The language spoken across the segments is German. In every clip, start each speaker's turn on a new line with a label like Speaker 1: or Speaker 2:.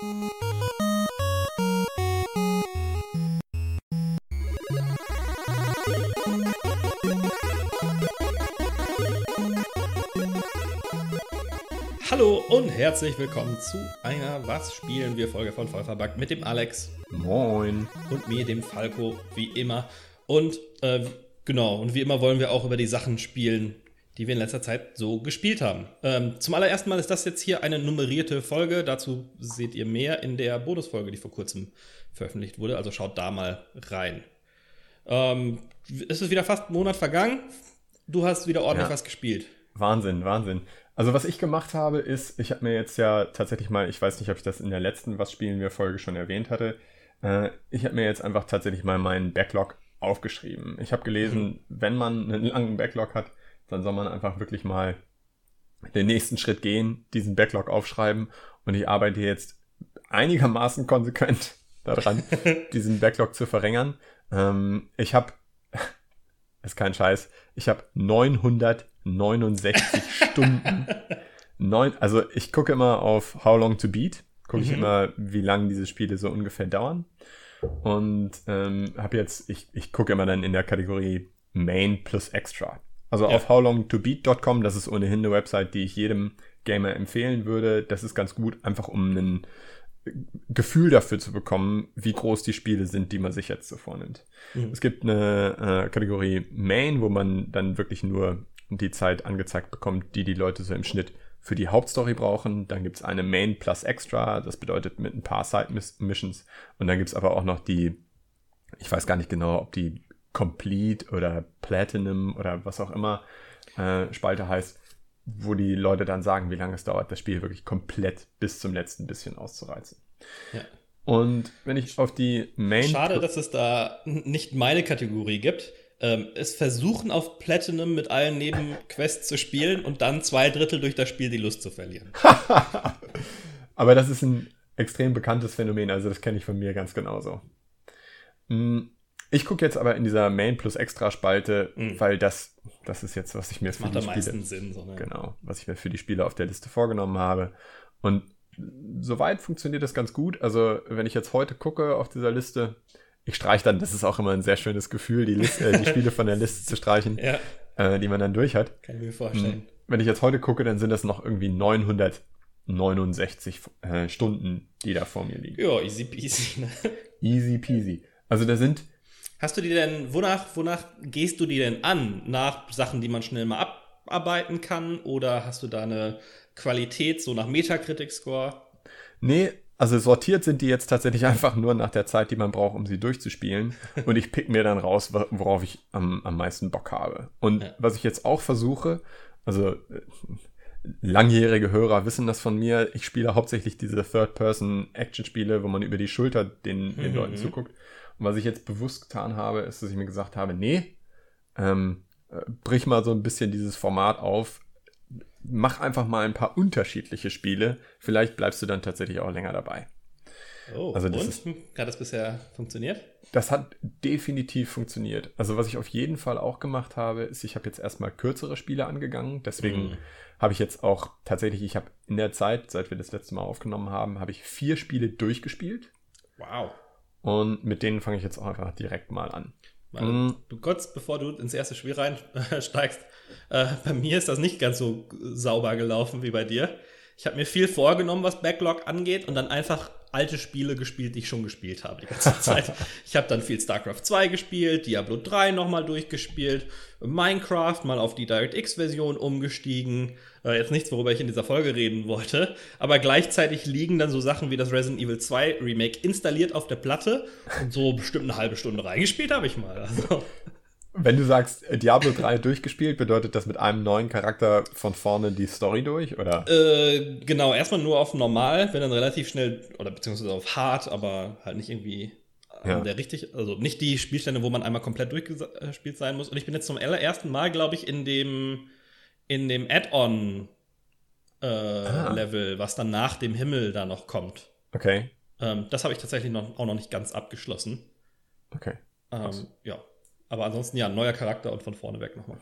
Speaker 1: Hallo und herzlich willkommen zu einer Was spielen wir Folge von Vollverbackt mit dem Alex.
Speaker 2: Moin.
Speaker 1: Und mir, dem Falco, wie immer. Und äh, genau, und wie immer wollen wir auch über die Sachen spielen, die wir in letzter Zeit so gespielt haben. Ähm, zum allerersten Mal ist das jetzt hier eine nummerierte Folge. Dazu seht ihr mehr in der Bonusfolge, die vor kurzem veröffentlicht wurde. Also schaut da mal rein. Ähm, es ist wieder fast ein Monat vergangen. Du hast wieder ordentlich ja. was gespielt.
Speaker 2: Wahnsinn, Wahnsinn. Also was ich gemacht habe, ist, ich habe mir jetzt ja tatsächlich mal, ich weiß nicht, ob ich das in der letzten Was spielen wir Folge schon erwähnt hatte, äh, ich habe mir jetzt einfach tatsächlich mal meinen Backlog aufgeschrieben. Ich habe gelesen, mhm. wenn man einen langen Backlog hat, dann soll man einfach wirklich mal den nächsten Schritt gehen, diesen Backlog aufschreiben und ich arbeite jetzt einigermaßen konsequent daran, diesen Backlog zu verringern. Ähm, ich habe, ist kein Scheiß, ich habe 969 Stunden. Neun, also ich gucke immer auf How Long to Beat, gucke ich mhm. immer, wie lange diese Spiele so ungefähr dauern. Und ähm, habe jetzt, ich, ich gucke immer dann in der Kategorie Main plus Extra. Also ja. auf howlongtobeat.com, das ist ohnehin eine Website, die ich jedem Gamer empfehlen würde. Das ist ganz gut, einfach um ein Gefühl dafür zu bekommen, wie groß die Spiele sind, die man sich jetzt so vornimmt. Mhm. Es gibt eine äh, Kategorie Main, wo man dann wirklich nur die Zeit angezeigt bekommt, die die Leute so im Schnitt für die Hauptstory brauchen. Dann gibt es eine Main plus Extra, das bedeutet mit ein paar Side-Missions. Und dann gibt es aber auch noch die, ich weiß gar nicht genau, ob die Complete oder Platinum oder was auch immer äh, Spalte heißt, wo die Leute dann sagen, wie lange es dauert, das Spiel wirklich komplett bis zum letzten bisschen auszureizen. Ja. Und wenn ich auf die Main.
Speaker 1: Schade, dass es da nicht meine Kategorie gibt. Ähm, es versuchen auf Platinum mit allen Nebenquests zu spielen und dann zwei Drittel durch das Spiel die Lust zu verlieren.
Speaker 2: Aber das ist ein extrem bekanntes Phänomen, also das kenne ich von mir ganz genauso. Hm, ich gucke jetzt aber in dieser Main plus Extra Spalte, mhm. weil das, das ist jetzt, was ich mir das für
Speaker 1: macht die am Spiele, Sinn,
Speaker 2: so, ne? genau, was ich mir für die Spiele auf der Liste vorgenommen habe. Und soweit funktioniert das ganz gut. Also wenn ich jetzt heute gucke auf dieser Liste, ich streiche dann, das ist auch immer ein sehr schönes Gefühl, die, Liste, äh, die Spiele von der Liste zu streichen, ja. äh, die man dann durch hat.
Speaker 1: Kann ich mir vorstellen. Hm.
Speaker 2: Wenn ich jetzt heute gucke, dann sind das noch irgendwie 969 äh, Stunden, die da vor mir liegen.
Speaker 1: Ja, easy peasy. Ne?
Speaker 2: Easy peasy. Also da sind
Speaker 1: Hast du die denn, wonach, wonach gehst du die denn an? Nach Sachen, die man schnell mal abarbeiten kann? Oder hast du da eine Qualität, so nach Metacritic-Score?
Speaker 2: Nee, also sortiert sind die jetzt tatsächlich einfach nur nach der Zeit, die man braucht, um sie durchzuspielen. Und ich pick mir dann raus, worauf ich am, am meisten Bock habe. Und ja. was ich jetzt auch versuche, also äh, langjährige Hörer wissen das von mir, ich spiele hauptsächlich diese Third-Person-Action-Spiele, wo man über die Schulter den, den mhm. Leuten zuguckt. Und was ich jetzt bewusst getan habe, ist, dass ich mir gesagt habe, nee, ähm, äh, brich mal so ein bisschen dieses Format auf, mach einfach mal ein paar unterschiedliche Spiele. Vielleicht bleibst du dann tatsächlich auch länger dabei.
Speaker 1: Oh, also das und? Ist, hat das bisher funktioniert?
Speaker 2: Das hat definitiv funktioniert. Also was ich auf jeden Fall auch gemacht habe, ist, ich habe jetzt erstmal kürzere Spiele angegangen. Deswegen mm. habe ich jetzt auch tatsächlich, ich habe in der Zeit, seit wir das letzte Mal aufgenommen haben, habe ich vier Spiele durchgespielt.
Speaker 1: Wow.
Speaker 2: Und mit denen fange ich jetzt auch einfach direkt mal an.
Speaker 1: Weil, mhm. Du kurz bevor du ins erste Spiel reinsteigst, äh, bei mir ist das nicht ganz so sauber gelaufen wie bei dir. Ich habe mir viel vorgenommen, was Backlog angeht und dann einfach alte Spiele gespielt, die ich schon gespielt habe die ganze Zeit. ich habe dann viel StarCraft 2 gespielt, Diablo 3 nochmal durchgespielt, Minecraft mal auf die DirectX-Version umgestiegen. Äh, jetzt nichts, worüber ich in dieser Folge reden wollte. Aber gleichzeitig liegen dann so Sachen wie das Resident Evil 2 Remake installiert auf der Platte und so bestimmt eine halbe Stunde reingespielt habe ich mal. Also.
Speaker 2: Wenn du sagst, äh, Diablo 3 durchgespielt, bedeutet das mit einem neuen Charakter von vorne die Story durch, oder?
Speaker 1: Äh, genau, erstmal nur auf normal, wenn dann relativ schnell, oder beziehungsweise auf hart, aber halt nicht irgendwie ja. der richtig, also nicht die Spielstände, wo man einmal komplett durchgespielt sein muss. Und ich bin jetzt zum allerersten Mal, glaube ich, in dem, in dem Add-on äh, ah. Level, was dann nach dem Himmel da noch kommt.
Speaker 2: Okay.
Speaker 1: Ähm, das habe ich tatsächlich noch, auch noch nicht ganz abgeschlossen.
Speaker 2: Okay.
Speaker 1: Ähm, ja. Aber ansonsten ja, neuer Charakter und von vorne weg nochmal.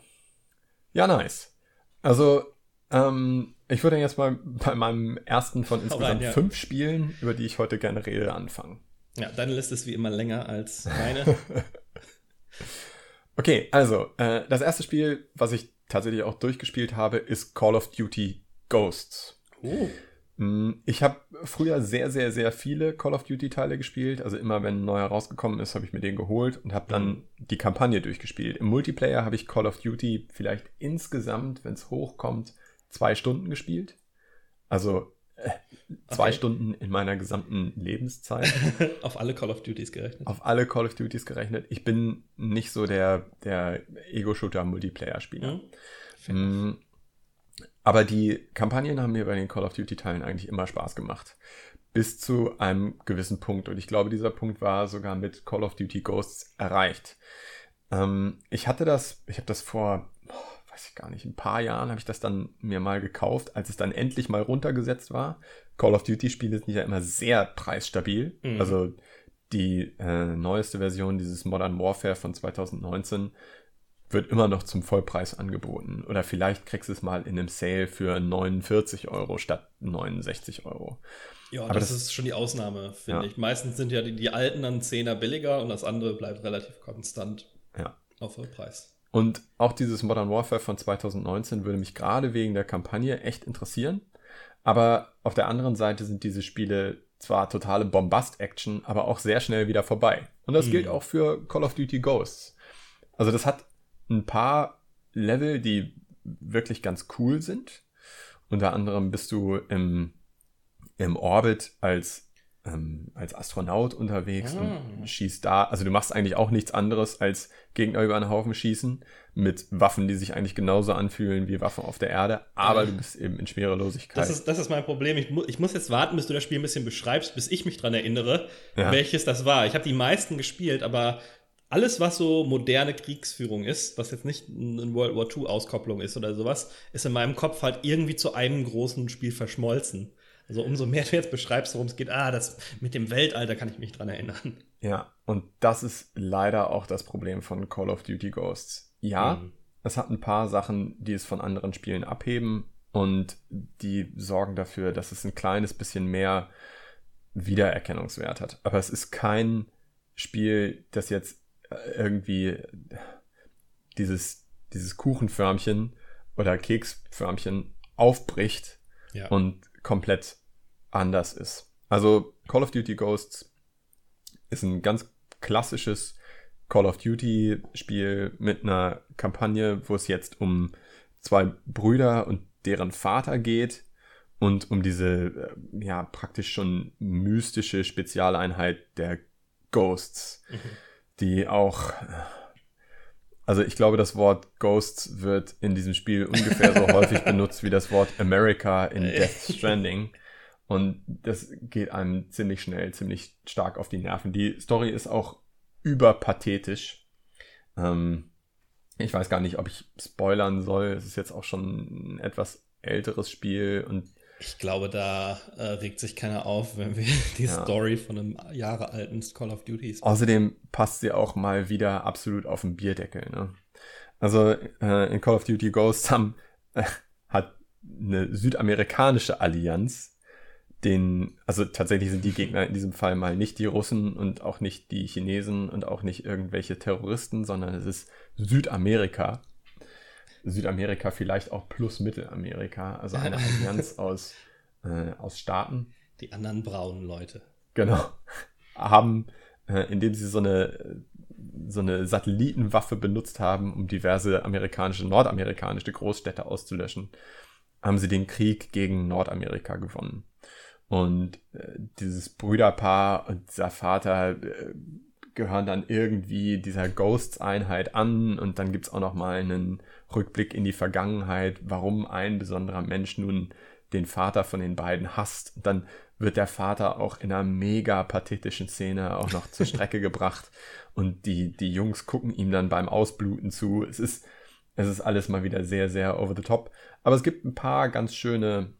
Speaker 2: Ja, nice. Also, Ähm, ich würde jetzt mal bei meinem ersten von insgesamt rein, ja. fünf Spielen, über die ich heute gerne rede, anfangen.
Speaker 1: Ja, deine Liste ist wie immer länger als meine.
Speaker 2: okay, also, äh, das erste Spiel, was ich tatsächlich auch durchgespielt habe, ist Call of Duty Ghosts. Oh. Mm, ich habe früher sehr, sehr, sehr viele Call of Duty-Teile gespielt. Also immer, wenn ein neuer rausgekommen ist, habe ich mir den geholt und habe dann mhm. die Kampagne durchgespielt. Im Multiplayer habe ich Call of Duty vielleicht insgesamt, wenn es hochkommt, zwei Stunden gespielt. Also äh, zwei okay. Stunden in meiner gesamten Lebenszeit.
Speaker 1: auf alle Call of Duties gerechnet.
Speaker 2: Auf alle Call of Duties gerechnet. Ich bin nicht so der, der Ego-Shooter-Multiplayer-Spieler. Mhm. Aber die Kampagnen haben mir bei den Call of Duty-Teilen eigentlich immer Spaß gemacht. Bis zu einem gewissen Punkt. Und ich glaube, dieser Punkt war sogar mit Call of Duty Ghosts erreicht. Ähm, ich hatte das, ich habe das vor weiß ich gar nicht, ein paar Jahren habe ich das dann mir mal gekauft, als es dann endlich mal runtergesetzt war. Call of Duty Spiele sind ja immer sehr preisstabil. Mhm. Also die äh, neueste Version dieses Modern Warfare von 2019 wird immer noch zum Vollpreis angeboten. Oder vielleicht kriegst du es mal in einem Sale für 49 Euro statt 69 Euro.
Speaker 1: Ja, Aber das, das ist schon die Ausnahme, finde ja. ich. Meistens sind ja die, die alten dann 10er billiger und das andere bleibt relativ konstant
Speaker 2: ja.
Speaker 1: auf Vollpreis.
Speaker 2: Und auch dieses Modern Warfare von 2019 würde mich gerade wegen der Kampagne echt interessieren. Aber auf der anderen Seite sind diese Spiele zwar totale Bombast-Action, aber auch sehr schnell wieder vorbei. Und das mhm. gilt auch für Call of Duty Ghosts. Also das hat ein paar Level, die wirklich ganz cool sind. Unter anderem bist du im, im Orbit als ähm, als Astronaut unterwegs ah. und schießt da. Also du machst eigentlich auch nichts anderes als Gegner über einen Haufen schießen mit Waffen, die sich eigentlich genauso anfühlen wie Waffen auf der Erde, aber du bist eben in Schwerelosigkeit.
Speaker 1: Das ist, das ist mein Problem. Ich, mu ich muss jetzt warten, bis du das Spiel ein bisschen beschreibst, bis ich mich dran erinnere, ja. welches das war. Ich habe die meisten gespielt, aber alles, was so moderne Kriegsführung ist, was jetzt nicht eine World War II-Auskopplung ist oder sowas, ist in meinem Kopf halt irgendwie zu einem großen Spiel verschmolzen. Also umso mehr du jetzt beschreibst, worum es geht, ah, das mit dem Weltalter kann ich mich dran erinnern.
Speaker 2: Ja, und das ist leider auch das Problem von Call of Duty Ghosts. Ja, mhm. es hat ein paar Sachen, die es von anderen Spielen abheben und die sorgen dafür, dass es ein kleines bisschen mehr Wiedererkennungswert hat. Aber es ist kein Spiel, das jetzt irgendwie dieses, dieses Kuchenförmchen oder Keksförmchen aufbricht ja. und komplett anders ist. Also Call of Duty Ghosts ist ein ganz klassisches Call of Duty Spiel mit einer Kampagne, wo es jetzt um zwei Brüder und deren Vater geht und um diese äh, ja praktisch schon mystische Spezialeinheit der Ghosts, mhm. Die auch also ich glaube, das Wort Ghosts wird in diesem Spiel ungefähr so häufig benutzt wie das Wort America in Death Stranding. Und das geht einem ziemlich schnell, ziemlich stark auf die Nerven. Die Story ist auch überpathetisch. Ähm, ich weiß gar nicht, ob ich spoilern soll. Es ist jetzt auch schon ein etwas älteres Spiel und
Speaker 1: ich glaube, da äh, regt sich keiner auf, wenn wir die ja. Story von einem Jahre alten Call of Duty
Speaker 2: spielen. Außerdem passt sie auch mal wieder absolut auf den Bierdeckel. Ne? Also äh, in Call of Duty Ghosts haben, äh, hat eine südamerikanische Allianz den, also tatsächlich sind die Gegner in diesem Fall mal nicht die Russen und auch nicht die Chinesen und auch nicht irgendwelche Terroristen, sondern es ist Südamerika. Südamerika vielleicht auch plus Mittelamerika, also eine Allianz aus, äh, aus Staaten.
Speaker 1: Die anderen braunen Leute.
Speaker 2: Genau. Haben, äh, indem sie so eine, so eine Satellitenwaffe benutzt haben, um diverse amerikanische, nordamerikanische Großstädte auszulöschen, haben sie den Krieg gegen Nordamerika gewonnen. Und äh, dieses Brüderpaar und dieser Vater äh, gehören dann irgendwie dieser Ghosts-Einheit an und dann gibt's auch noch mal einen Rückblick in die Vergangenheit, warum ein besonderer Mensch nun den Vater von den beiden hasst. Und dann wird der Vater auch in einer mega pathetischen Szene auch noch zur Strecke gebracht und die, die Jungs gucken ihm dann beim Ausbluten zu. Es ist, es ist alles mal wieder sehr, sehr over the top. Aber es gibt ein paar ganz schöne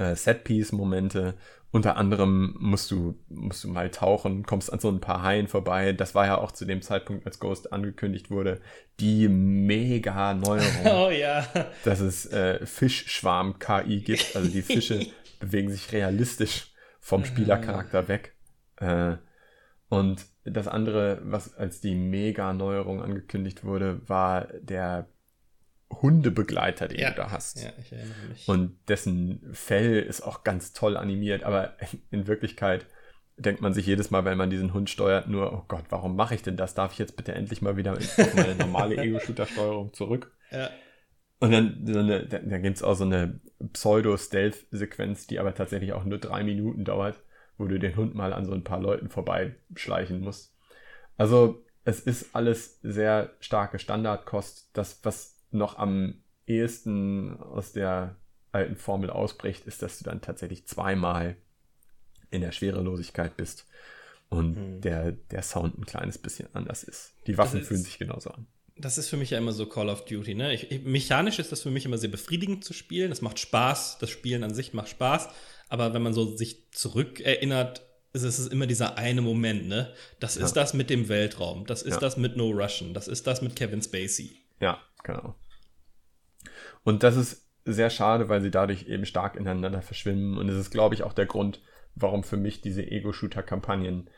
Speaker 2: äh, Setpiece-Momente. Unter anderem musst du, musst du mal tauchen, kommst an so ein paar Haien vorbei. Das war ja auch zu dem Zeitpunkt, als Ghost angekündigt wurde, die mega Neuerung.
Speaker 1: Oh ja.
Speaker 2: Dass es äh, Fischschwarm-KI gibt. Also die Fische bewegen sich realistisch vom Spielercharakter weg. Äh, und das andere, was als die Mega-Neuerung angekündigt wurde, war der Hundebegleiter, den
Speaker 1: Ja.
Speaker 2: du da hast.
Speaker 1: Ja, ich erinnere mich.
Speaker 2: Und dessen Fell ist auch ganz toll animiert, aber in Wirklichkeit denkt man sich jedes Mal, wenn man diesen Hund steuert, nur, oh Gott, warum mache ich denn das? Darf ich jetzt bitte endlich mal wieder auf meine normale Ego-Shooter-Steuerung zurück?
Speaker 1: ja.
Speaker 2: Und dann, so eine, da, da gibt es auch so eine Pseudo-Stealth-Sequenz, die aber tatsächlich auch nur drei Minuten dauert, wo du den Hund mal an so ein paar Leuten vorbeischleichen musst. Also es ist alles sehr starke Standardkost. Das, was noch am ehesten aus der alten Formel ausbricht, ist, dass du dann tatsächlich zweimal in der Schwerelosigkeit bist und
Speaker 1: Hm.
Speaker 2: der, der Sound ein kleines bisschen anders ist. Die Waffen
Speaker 1: ist-
Speaker 2: fühlen sich genauso an.
Speaker 1: Das ist für mich ja immer so Call of Duty. Ne? Ich, ich, mechanisch ist das für mich immer sehr befriedigend zu spielen. Das macht Spaß. Das Spielen an sich macht Spaß. Aber wenn man so sich zurückerinnert, ist es immer dieser eine Moment. Ne? Das ist
Speaker 2: Ja.
Speaker 1: das mit dem Weltraum. Das ist
Speaker 2: Ja.
Speaker 1: das mit No Russian. Das ist das mit Kevin Spacey.
Speaker 2: Ja, genau. Und das ist sehr schade, weil sie dadurch eben stark ineinander verschwimmen. Und es ist, glaube ich, auch der Grund, warum für mich diese Ego-Shooter-Kampagnen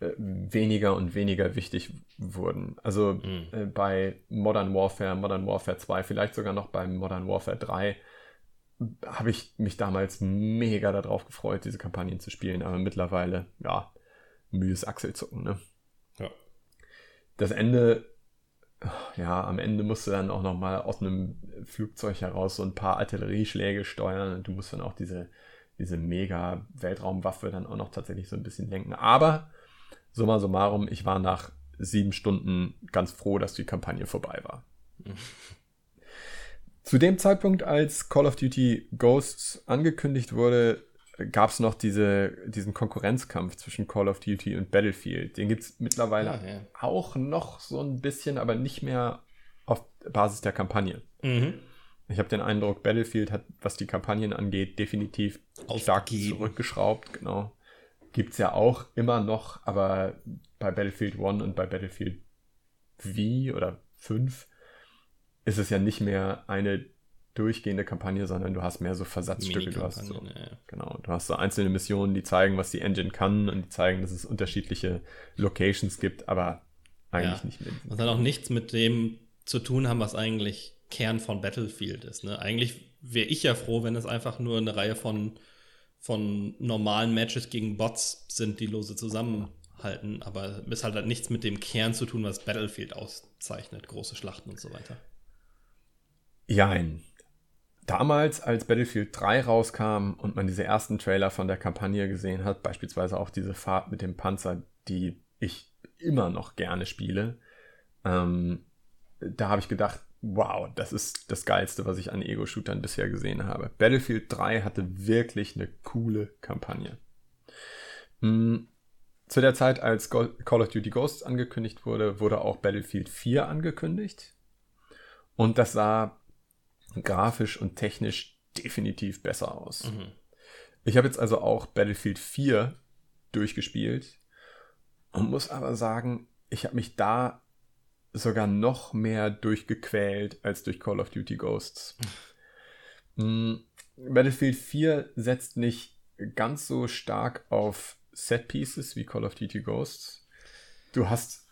Speaker 2: äh, weniger und weniger wichtig wurden. Also äh, bei Modern Warfare, Modern Warfare 2, vielleicht sogar noch bei Modern Warfare 3, habe ich mich damals mega darauf gefreut, diese Kampagnen zu spielen. Aber mittlerweile, ja, mühes Achselzucken, ne?
Speaker 1: Ja.
Speaker 2: das Ende, ja, am Ende musst du dann auch nochmal aus einem Flugzeug heraus so ein paar Artillerieschläge steuern und du musst dann auch diese, diese mega Weltraumwaffe dann auch noch tatsächlich so ein bisschen lenken. Aber summa summarum, ich war nach sieben Stunden ganz froh, dass die Kampagne vorbei war. Zu dem Zeitpunkt, als Call of Duty Ghosts angekündigt wurde, gab es noch diese, diesen Konkurrenzkampf zwischen Call of Duty und Battlefield. Den gibt es mittlerweile
Speaker 1: Ah, ja.
Speaker 2: auch noch so ein bisschen, aber nicht mehr auf Basis der Kampagne.
Speaker 1: Mhm.
Speaker 2: Ich habe den Eindruck, Battlefield hat, was die Kampagnen angeht, definitiv stark
Speaker 1: Aufgegeben.
Speaker 2: zurückgeschraubt. Genau. Gibt es ja auch immer noch, aber bei Battlefield 1 und bei Battlefield V oder 5 ist es ja nicht mehr eine durchgehende Kampagne, sondern du hast mehr so Versatzstücke. Du hast so,
Speaker 1: ja.
Speaker 2: Genau, du hast so einzelne Missionen, die zeigen, was die Engine kann und die zeigen, dass es unterschiedliche Locations gibt, aber eigentlich
Speaker 1: Ja.
Speaker 2: nicht mehr.
Speaker 1: Und dann auch nichts mit dem zu tun haben, was eigentlich Kern von Battlefield ist. Ne? Eigentlich wäre ich ja froh, wenn es einfach nur eine Reihe von, von normalen Matches gegen Bots sind, die lose zusammenhalten. Aber es hat halt nichts mit dem Kern zu tun, was Battlefield auszeichnet. Große Schlachten und so weiter.
Speaker 2: Jein. Damals, als Battlefield 3 rauskam und man diese ersten Trailer von der Kampagne gesehen hat, beispielsweise auch diese Fahrt mit dem Panzer, die ich immer noch gerne spiele, ähm, da habe ich gedacht, wow, das ist das Geilste, was ich an Ego-Shootern bisher gesehen habe. Battlefield 3 hatte wirklich eine coole Kampagne. Mm, Zu der Zeit, als Call of Duty Ghosts angekündigt wurde, wurde auch Battlefield 4 angekündigt. Und das sah grafisch und technisch definitiv besser aus.
Speaker 1: Mhm.
Speaker 2: Ich habe jetzt also auch Battlefield 4 durchgespielt und muss aber sagen, ich habe mich da sogar noch mehr durchgequält als durch Call of Duty Ghosts. Mm, Battlefield 4 setzt nicht ganz so stark auf Set Pieces wie Call of Duty Ghosts. Du hast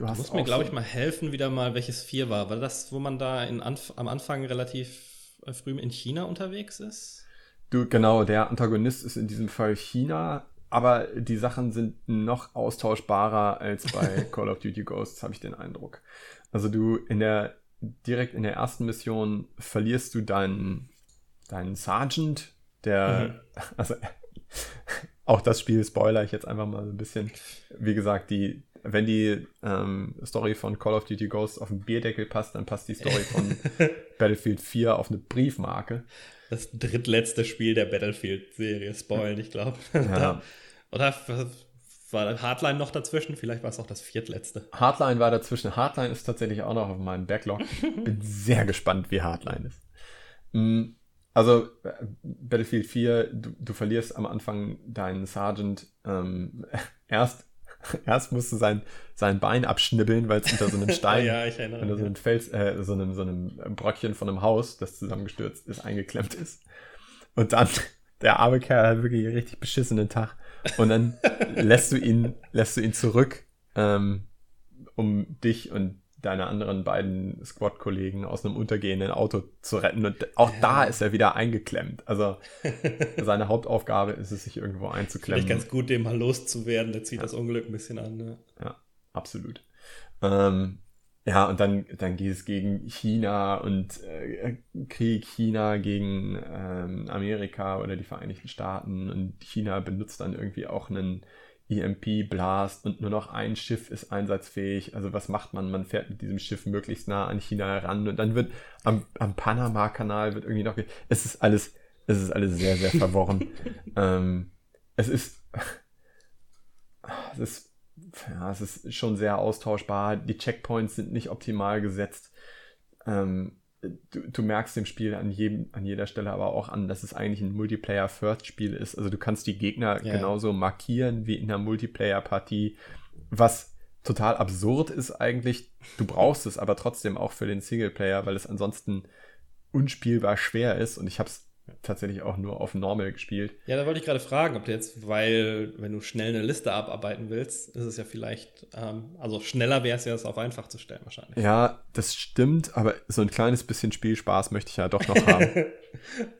Speaker 2: du
Speaker 1: Du musst mir, glaube ich, mal helfen, wieder mal, welches 4 war. War das, wo man da in Anf am Anfang relativ äh, früh in China unterwegs ist?
Speaker 2: Du, genau, der Antagonist ist in diesem Fall China, aber die Sachen sind noch austauschbarer als bei Call of Duty Ghosts, habe ich den Eindruck. Also du in der, direkt in der ersten Mission verlierst du deinen, deinen Sergeant, der, also auch das Spiel spoiler ich jetzt einfach mal so ein bisschen. Wie gesagt, die, wenn die ähm, Story von Call of Duty Ghosts auf den Bierdeckel passt, dann passt die Story von Battlefield 4 auf eine Briefmarke.
Speaker 1: Das drittletzte Spiel der Battlefield-Serie, spoilen, ich glaube.
Speaker 2: Ja.
Speaker 1: Oder war Hardline noch dazwischen? Vielleicht war es auch das viertletzte.
Speaker 2: Hardline war dazwischen. Hardline ist tatsächlich auch noch auf meinem Backlog. Bin sehr gespannt, wie Hardline ist. Mm, Also Battlefield 4, du, du verlierst am Anfang deinen Sergeant ähm, erst erst musst du sein, sein Bein abschnibbeln, weil es unter so einem Stein,
Speaker 1: ja,
Speaker 2: unter so einem Fels, äh, so einem, so einem Bröckchen von einem Haus, das zusammengestürzt ist, eingeklemmt ist. Und dann, der arme Kerl hat wirklich einen richtig beschissenen Tag. Und dann lässt du ihn, lässt du ihn zurück, ähm, um dich und deine anderen beiden Squad-Kollegen aus einem untergehenden Auto zu retten. Und auch ja. da ist er wieder eingeklemmt. Also seine Hauptaufgabe ist es, sich irgendwo einzuklemmen.
Speaker 1: Vielleicht ganz gut, dem mal loszuwerden. Der zieht ja. das Unglück ein bisschen an. Ne?
Speaker 2: Ja, absolut. Ähm, ja, und dann, dann geht es gegen China und äh, Krieg China gegen ähm, Amerika oder die Vereinigten Staaten. Und China benutzt dann irgendwie auch einen EMP-Blast und nur noch ein Schiff ist einsatzfähig. Also was macht man? Man fährt mit diesem Schiff möglichst nah an China heran und dann wird am, am Panama-Kanal wird irgendwie noch. Es ist alles, es ist alles sehr, sehr verworren. ähm, es ist, es ist, ja, es ist schon sehr austauschbar. Die Checkpoints sind nicht optimal gesetzt. Ähm, du, du merkst dem Spiel an, jedem, an jeder Stelle aber auch an, dass es eigentlich ein Multiplayer-First-Spiel ist. Also du kannst die Gegner ja. genauso markieren wie in einer Multiplayer-Partie, was total absurd ist eigentlich. Du brauchst es aber trotzdem auch für den Singleplayer, weil es ansonsten unspielbar schwer ist. Und ich habe es tatsächlich auch nur auf Normal gespielt.
Speaker 1: Ja, da wollte ich gerade fragen, ob du jetzt, weil, wenn du schnell eine Liste abarbeiten willst, ist es ja vielleicht, ähm, also schneller wäre es ja, es auf einfach zu stellen wahrscheinlich.
Speaker 2: Ja, das stimmt, aber so ein kleines bisschen Spielspaß möchte ich ja doch noch haben. okay,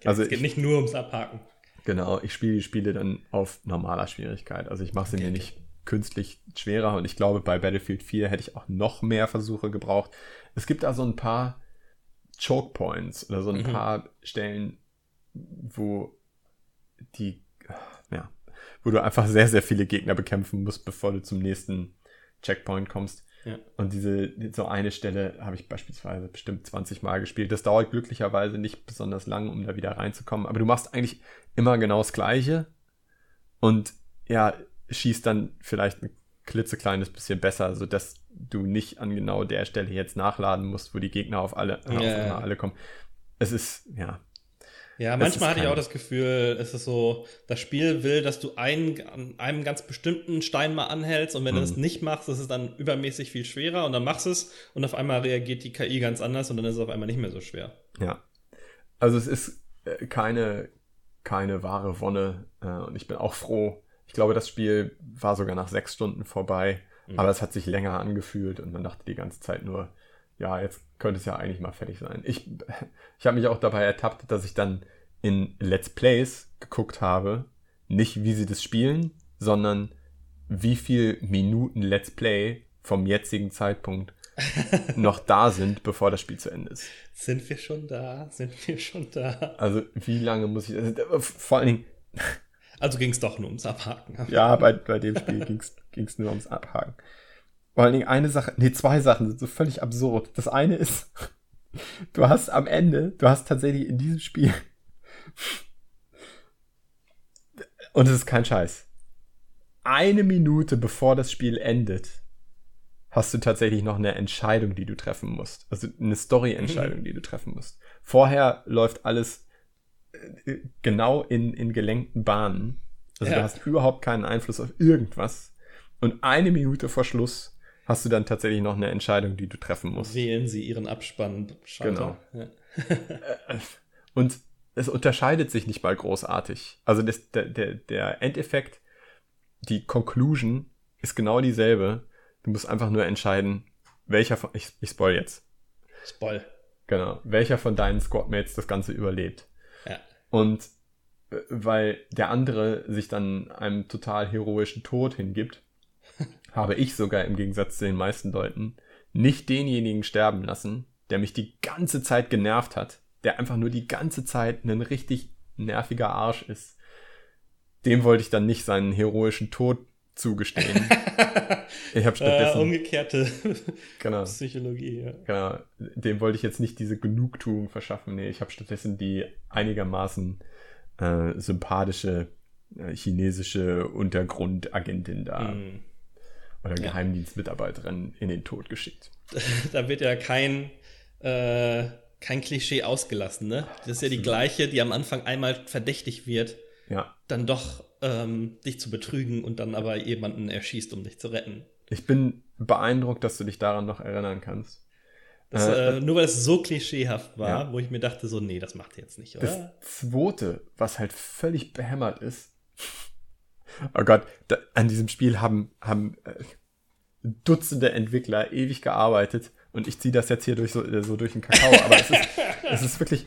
Speaker 1: also es geht ich, nicht nur ums Abhaken.
Speaker 2: Genau, ich spiele die Spiele dann auf normaler Schwierigkeit. Also ich mache sie okay, mir nicht künstlich schwerer und ich glaube, bei Battlefield 4 hätte ich auch noch mehr Versuche gebraucht. Es gibt da so ein paar Choke Points oder so ein mhm. paar Stellen, wo die, ja, wo du einfach sehr, sehr viele Gegner bekämpfen musst, bevor du zum nächsten Checkpoint kommst. Ja. Und diese, so eine Stelle habe ich beispielsweise bestimmt 20 Mal gespielt. Das dauert glücklicherweise nicht besonders lang, um da wieder reinzukommen. Aber du machst eigentlich immer genau das Gleiche und ja, schießt dann vielleicht ein klitzekleines bisschen besser, sodass du nicht an genau der Stelle jetzt nachladen musst, wo die Gegner auf alle, ja, auf alle kommen. Es ist, ja,
Speaker 1: ja, manchmal hatte ich auch das Gefühl, es ist so, das Spiel will, dass du einen, an einem ganz bestimmten Stein mal anhältst und wenn mhm. du es nicht machst, ist es dann übermäßig viel schwerer und dann machst du es und auf einmal reagiert die KI ganz anders und dann ist es auf einmal nicht mehr so schwer.
Speaker 2: Ja. Also es ist äh, keine, keine wahre Wonne äh, und ich bin auch froh. Ich glaube, das Spiel war sogar nach sechs Stunden vorbei, mhm. aber es hat sich länger angefühlt und man dachte die ganze Zeit nur, ja, jetzt könnte es ja eigentlich mal fertig sein. Ich, ich habe mich auch dabei ertappt, dass ich dann in Let's Plays geguckt habe, nicht wie sie das spielen, sondern wie viel Minuten Let's Play vom jetzigen Zeitpunkt noch da sind, bevor das Spiel zu Ende ist.
Speaker 1: Sind wir schon da? Sind wir schon da?
Speaker 2: Also wie lange muss ich. Also, vor allen Dingen.
Speaker 1: Also ging es doch nur ums Abhaken.
Speaker 2: Ja, bei, bei dem Spiel ging es nur ums Abhaken. Vor allen Dingen eine Sache, nee, zwei Sachen sind so völlig absurd. Das eine ist, du hast am Ende, du hast tatsächlich in diesem Spiel und es ist kein Scheiß. Eine Minute bevor das Spiel endet, hast du tatsächlich noch eine Entscheidung, die du treffen musst. Also eine Story-Entscheidung, mhm. die du treffen musst. Vorher läuft alles äh, genau in, in gelenkten Bahnen. Also ja. du hast überhaupt keinen Einfluss auf irgendwas. Und eine Minute vor Schluss hast du dann tatsächlich noch eine Entscheidung, die du treffen musst.
Speaker 1: Wählen sie ihren Abspann.
Speaker 2: Genau. Ja. Äh, und es unterscheidet sich nicht mal großartig. Also das, der, der, der Endeffekt, die Conclusion ist genau dieselbe. Du musst einfach nur entscheiden, welcher von, ich, ich spoil jetzt.
Speaker 1: Spoil.
Speaker 2: Genau. Welcher von deinen Squadmates das Ganze überlebt.
Speaker 1: Ja.
Speaker 2: Und äh, weil der andere sich dann einem total heroischen Tod hingibt, habe ich sogar im Gegensatz zu den meisten Leuten nicht denjenigen sterben lassen, der mich die ganze Zeit genervt hat, der einfach nur die ganze Zeit ein richtig nerviger Arsch ist. Dem wollte ich dann nicht seinen heroischen Tod zugestehen.
Speaker 1: ich habe stattdessen äh, umgekehrte genau, Psychologie. Ja.
Speaker 2: Genau, dem wollte ich jetzt nicht diese Genugtuung verschaffen. Nee, ich habe stattdessen die einigermaßen äh, sympathische äh, chinesische Untergrundagentin da mm. Oder ja. Geheimdienstmitarbeiterin in den Tod geschickt.
Speaker 1: da wird ja kein äh, kein Klischee ausgelassen, ne? Das ist ja die gleiche, die am Anfang einmal verdächtig wird,
Speaker 2: Ja.
Speaker 1: dann doch ähm, dich zu betrügen und dann aber jemanden erschießt, um dich zu retten.
Speaker 2: Ich bin beeindruckt, dass du dich daran noch erinnern kannst.
Speaker 1: Das,
Speaker 2: Äh,
Speaker 1: äh, nur weil es so klischeehaft war,
Speaker 2: Ja.
Speaker 1: wo ich mir dachte, so, nee, das macht ihr jetzt nicht,
Speaker 2: Das
Speaker 1: oder?
Speaker 2: zweite, was halt völlig behämmert ist. Oh Gott, da, an diesem Spiel haben, haben äh, Dutzende Entwickler ewig gearbeitet und ich ziehe das jetzt hier durch so, äh, so durch den Kakao, aber es ist, es ist wirklich,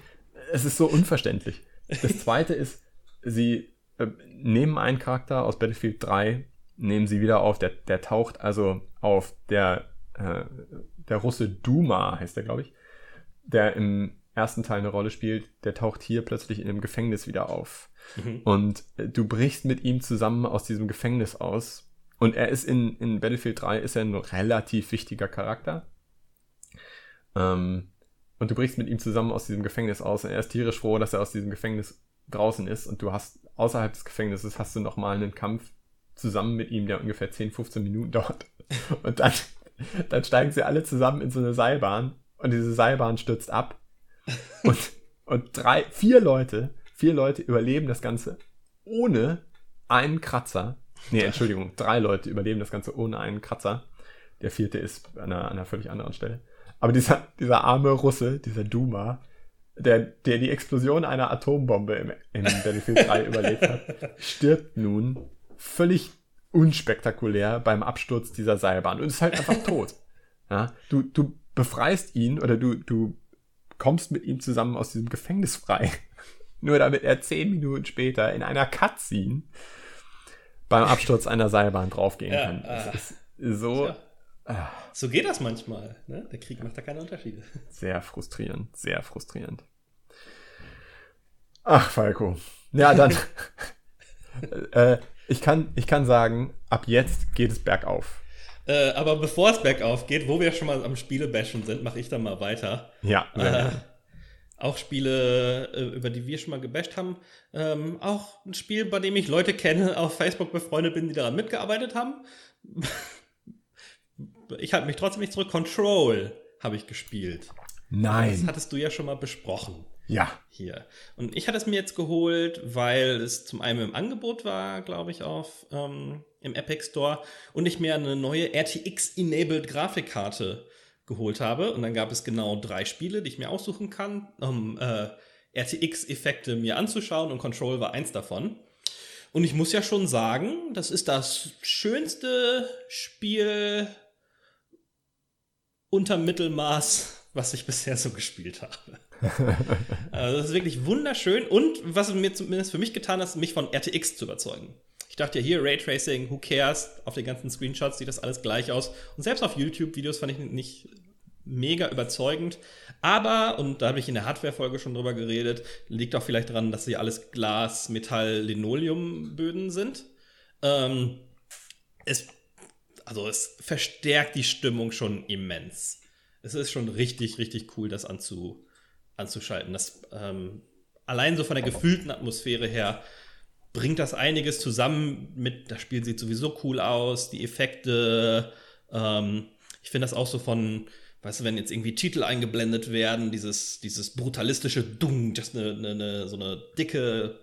Speaker 2: es ist so unverständlich. Das zweite ist, sie äh, nehmen einen Charakter aus Battlefield 3, nehmen sie wieder auf, der, der taucht also auf, der, äh, der Russe Duma heißt der, glaube ich, der im ersten Teil eine Rolle spielt, der taucht hier plötzlich in einem Gefängnis wieder auf. Und äh, du brichst mit ihm zusammen aus diesem Gefängnis aus. Und er ist in, in Battlefield 3 ist er ein relativ wichtiger Charakter. Ähm, und du brichst mit ihm zusammen aus diesem Gefängnis aus. Und er ist tierisch froh, dass er aus diesem Gefängnis draußen ist. Und du hast außerhalb des Gefängnisses hast du nochmal einen Kampf zusammen mit ihm, der ungefähr 10, 15 Minuten dauert. Und dann, dann steigen sie alle zusammen in so eine Seilbahn. Und diese Seilbahn stürzt ab. Und, und drei, vier Leute, vier Leute überleben das Ganze ohne einen Kratzer. Nee, Entschuldigung, drei Leute überleben das Ganze ohne einen Kratzer. Der vierte ist an einer, an einer völlig anderen Stelle. Aber dieser, dieser arme Russe, dieser Duma, der, der die Explosion einer Atombombe im, im Battlefield 3 überlebt hat, stirbt nun völlig unspektakulär beim Absturz dieser Seilbahn und ist halt einfach tot. Ja, du, du befreist ihn oder du, du kommst mit ihm zusammen aus diesem Gefängnis frei. Nur damit er zehn Minuten später in einer Cutscene beim Absturz einer Seilbahn draufgehen
Speaker 1: Ja,
Speaker 2: kann.
Speaker 1: ah.
Speaker 2: So
Speaker 1: Tja. So geht das manchmal. Ne? Der Krieg macht da keine Unterschiede.
Speaker 2: sehr frustrierend, sehr frustrierend. Ach, Falco. Ja, dann. äh, ich, kann, ich kann sagen, ab jetzt geht es bergauf.
Speaker 1: Äh, aber bevor es bergauf geht, wo wir schon mal am Spielebashen sind, mache ich dann mal weiter.
Speaker 2: Ja,
Speaker 1: Äh, auch Spiele, äh, über die wir schon mal gebasht haben. Ähm, auch ein Spiel, bei dem ich Leute kenne, auf Facebook befreundet bin, die daran mitgearbeitet haben. ich halte mich trotzdem nicht zurück. Control habe ich gespielt. Das
Speaker 2: Nein.
Speaker 1: hattest du ja schon mal besprochen
Speaker 2: Ja.
Speaker 1: hier. Und ich hatte es mir jetzt geholt, weil es zum einen im Angebot war, glaube ich, auf ähm, im Epic Store und ich mir eine neue RTX-enabled Grafikkarte geholt habe. Und dann gab es genau drei Spiele, die ich mir aussuchen kann, um äh, RTX-Effekte mir anzuschauen und Control war eins davon. Und ich muss ja schon sagen, das ist das schönste Spiel unter Mittelmaß, was ich bisher so gespielt habe. Also das ist wirklich wunderschön und was es mir zumindest für mich getan hat, mich von RTX zu überzeugen. Ich dachte ja hier Raytracing, who cares? Auf den ganzen Screenshots sieht das alles gleich aus. Und selbst auf YouTube-Videos fand ich nicht mega überzeugend. Aber, und da habe ich in der Hardware-Folge schon drüber geredet, liegt auch vielleicht daran, dass sie alles Glas, Metall, Linoleum-Böden sind. Ähm, es, also es verstärkt die Stimmung schon immens. Es ist schon richtig, richtig cool, das anzu, anzuschalten. Das, ähm, allein so von der gefühlten Atmosphäre her bringt das einiges zusammen mit, das Spiel sieht sowieso cool aus, die Effekte. Ähm, ich finde das auch so von, weißt du, wenn jetzt irgendwie Titel eingeblendet werden, dieses, dieses brutalistische Dung, das eine, eine, eine, so eine dicke,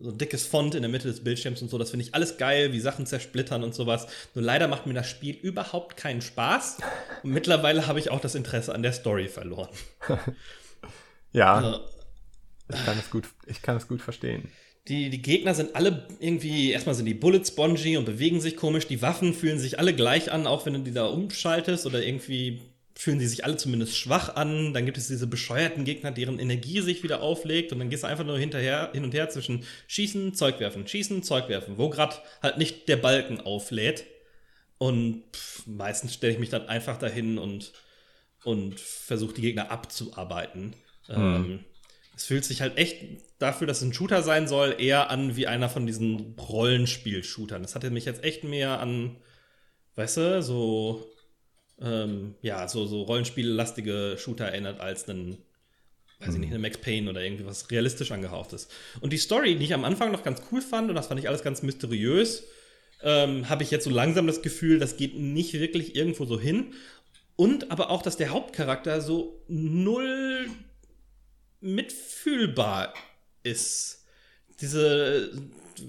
Speaker 1: so ein dickes Font in der Mitte des Bildschirms und so, das finde ich alles geil, wie Sachen zersplittern und sowas. Nur leider macht mir das Spiel überhaupt keinen Spaß. Und mittlerweile habe ich auch das Interesse an der Story verloren.
Speaker 2: Ja,
Speaker 1: Äh,
Speaker 2: ich kann es gut, ich kann es gut verstehen.
Speaker 1: Die, die Gegner sind alle irgendwie, erstmal sind die Bullet spongy und bewegen sich komisch. Die Waffen fühlen sich alle gleich an, auch wenn du die da umschaltest oder irgendwie fühlen die sich alle zumindest schwach an. Dann gibt es diese bescheuerten Gegner, deren Energie sich wieder auflegt und dann gehst du einfach nur hinterher, hin und her zwischen Schießen, Zeug werfen, Schießen, Zeug werfen, wo gerade halt nicht der Balken auflädt. Und pff, meistens stelle ich mich dann einfach dahin und, und versuche die Gegner abzuarbeiten. Ähm, es fühlt sich halt echt dafür, dass es ein Shooter sein soll, eher an wie einer von diesen Rollenspiel-Shootern. Das hatte mich jetzt echt mehr an, weißt du, so, ähm, ja, so, so Rollenspiellastige Shooter erinnert als einen, weiß ich nicht, eine Max Payne oder irgendwie was realistisch angehauchtes. Und die Story, die ich am Anfang noch ganz cool fand, und das fand ich alles ganz mysteriös, ähm, habe ich jetzt so langsam das Gefühl, das geht nicht wirklich irgendwo so hin. Und aber auch, dass der Hauptcharakter so null mitfühlbar ist. Diese,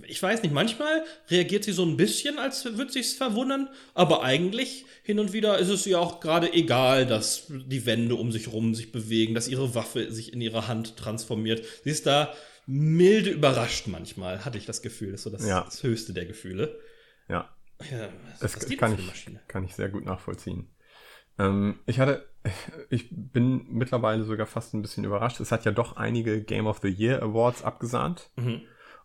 Speaker 1: ich weiß nicht, manchmal reagiert sie so ein bisschen, als würde sich's verwundern, aber eigentlich hin und wieder ist es ihr auch gerade egal, dass die Wände um sich rum sich bewegen, dass ihre Waffe sich in ihre Hand transformiert. Sie ist da milde überrascht manchmal, hatte ich das Gefühl. Das ist so das,
Speaker 2: Ja.
Speaker 1: das höchste der Gefühle.
Speaker 2: Ja,
Speaker 1: Ja,
Speaker 2: das
Speaker 1: geht
Speaker 2: kann ich, kann ich sehr gut nachvollziehen. Ähm, ich hatte, ich bin mittlerweile sogar fast ein bisschen überrascht. Es hat ja doch einige Game of the Year Awards abgesahnt
Speaker 1: Mhm.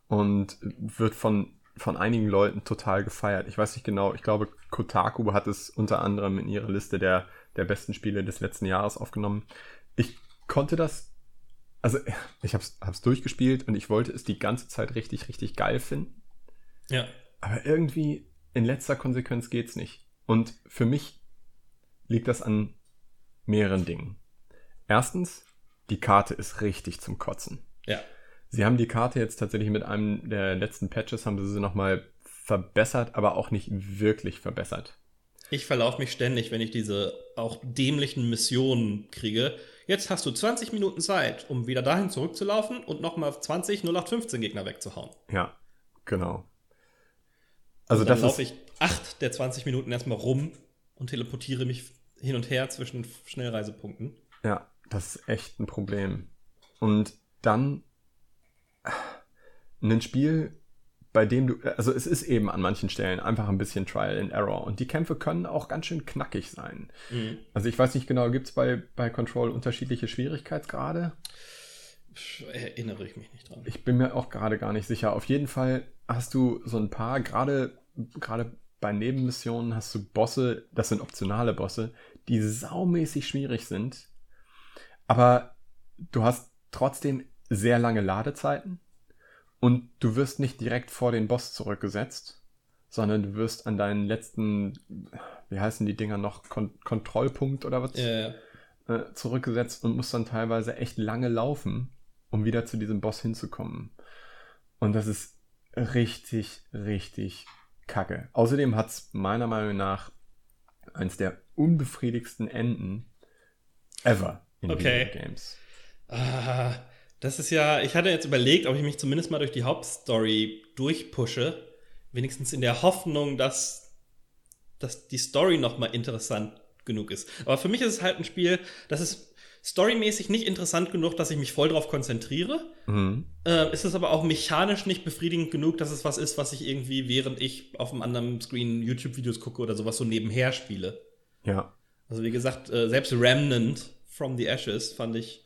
Speaker 2: und wird von, von einigen Leuten total gefeiert. Ich weiß nicht genau, ich glaube, Kotaku hat es unter anderem in ihre Liste der, der besten Spiele des letzten Jahres aufgenommen. Ich konnte das, also ich habe es durchgespielt und ich wollte es die ganze Zeit richtig, richtig geil finden.
Speaker 1: Ja.
Speaker 2: Aber irgendwie in letzter Konsequenz geht's nicht. Und für mich liegt das an mehreren Dingen. Erstens, die Karte ist richtig zum Kotzen.
Speaker 1: Ja.
Speaker 2: Sie haben die Karte jetzt tatsächlich mit einem der letzten Patches haben sie sie nochmal verbessert, aber auch nicht wirklich verbessert.
Speaker 1: Ich verlaufe mich ständig, wenn ich diese auch dämlichen Missionen kriege. Jetzt hast du 20 Minuten Zeit, um wieder dahin zurückzulaufen und nochmal 20 0815 Gegner wegzuhauen.
Speaker 2: Ja, genau. Also
Speaker 1: dann
Speaker 2: das
Speaker 1: laufe ich acht der 20 Minuten erstmal rum und teleportiere mich hin und her zwischen Schnellreisepunkten.
Speaker 2: ja, das ist echt ein Problem. Und dann ein Spiel, bei dem du, also es ist eben an manchen Stellen einfach ein bisschen Trial and Error und die Kämpfe können auch ganz schön knackig sein.
Speaker 1: Mhm.
Speaker 2: Also ich weiß nicht genau, gibt es bei, bei Control unterschiedliche Schwierigkeitsgrade?
Speaker 1: Erinnere ich mich nicht dran.
Speaker 2: Ich bin mir auch gerade gar nicht sicher. Auf jeden Fall hast du so ein paar, gerade gerade bei Nebenmissionen hast du Bosse, das sind optionale Bosse, die saumäßig schwierig sind. Aber du hast trotzdem sehr lange Ladezeiten und du wirst nicht direkt vor den Boss zurückgesetzt, sondern du wirst an deinen letzten, wie heißen die Dinger noch, Kon Kontrollpunkt oder was?
Speaker 1: Äh,
Speaker 2: äh, zurückgesetzt und muss dann teilweise echt lange laufen, um wieder zu diesem Boss hinzukommen. Und das ist richtig, richtig kacke. Außerdem hat es meiner Meinung nach eins der unbefriedigsten Enden ever in
Speaker 1: Okay.
Speaker 2: Videogames.
Speaker 1: Ah, das ist ja, ich hatte jetzt überlegt, ob ich mich zumindest mal durch die Hauptstory durchpushe. Wenigstens in der Hoffnung, dass, dass die Story noch mal interessant genug ist. Aber für mich ist es halt ein Spiel, das ist storymäßig nicht interessant genug, dass ich mich voll drauf konzentriere.
Speaker 2: Mhm.
Speaker 1: Äh, ist es aber auch mechanisch nicht befriedigend genug, dass es was ist, was ich irgendwie, während ich auf einem anderen Screen YouTube-Videos gucke oder sowas so nebenher spiele.
Speaker 2: Ja.
Speaker 1: Also wie gesagt, äh, selbst Remnant from the Ashes fand ich,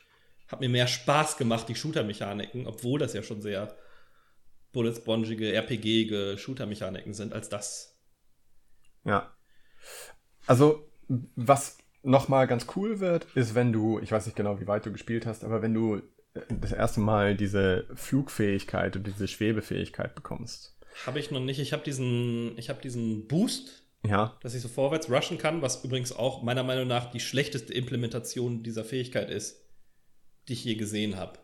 Speaker 1: hat mir mehr Spaß gemacht, die Shooter-Mechaniken, obwohl das ja schon sehr bullet-spongige, RPG-ge Shooter-Mechaniken sind, als das.
Speaker 2: Ja. Also, was nochmal ganz cool wird, ist, wenn du, ich weiß nicht genau, wie weit du gespielt hast, aber wenn du äh, das erste Mal diese Flugfähigkeit und diese Schwebefähigkeit bekommst.
Speaker 1: Habe ich noch nicht. Ich habe diesen, ich habe diesen Boost,
Speaker 2: Ja,
Speaker 1: dass ich so vorwärts rushen kann, was übrigens auch meiner Meinung nach die schlechteste Implementation dieser Fähigkeit ist, die ich je gesehen habe.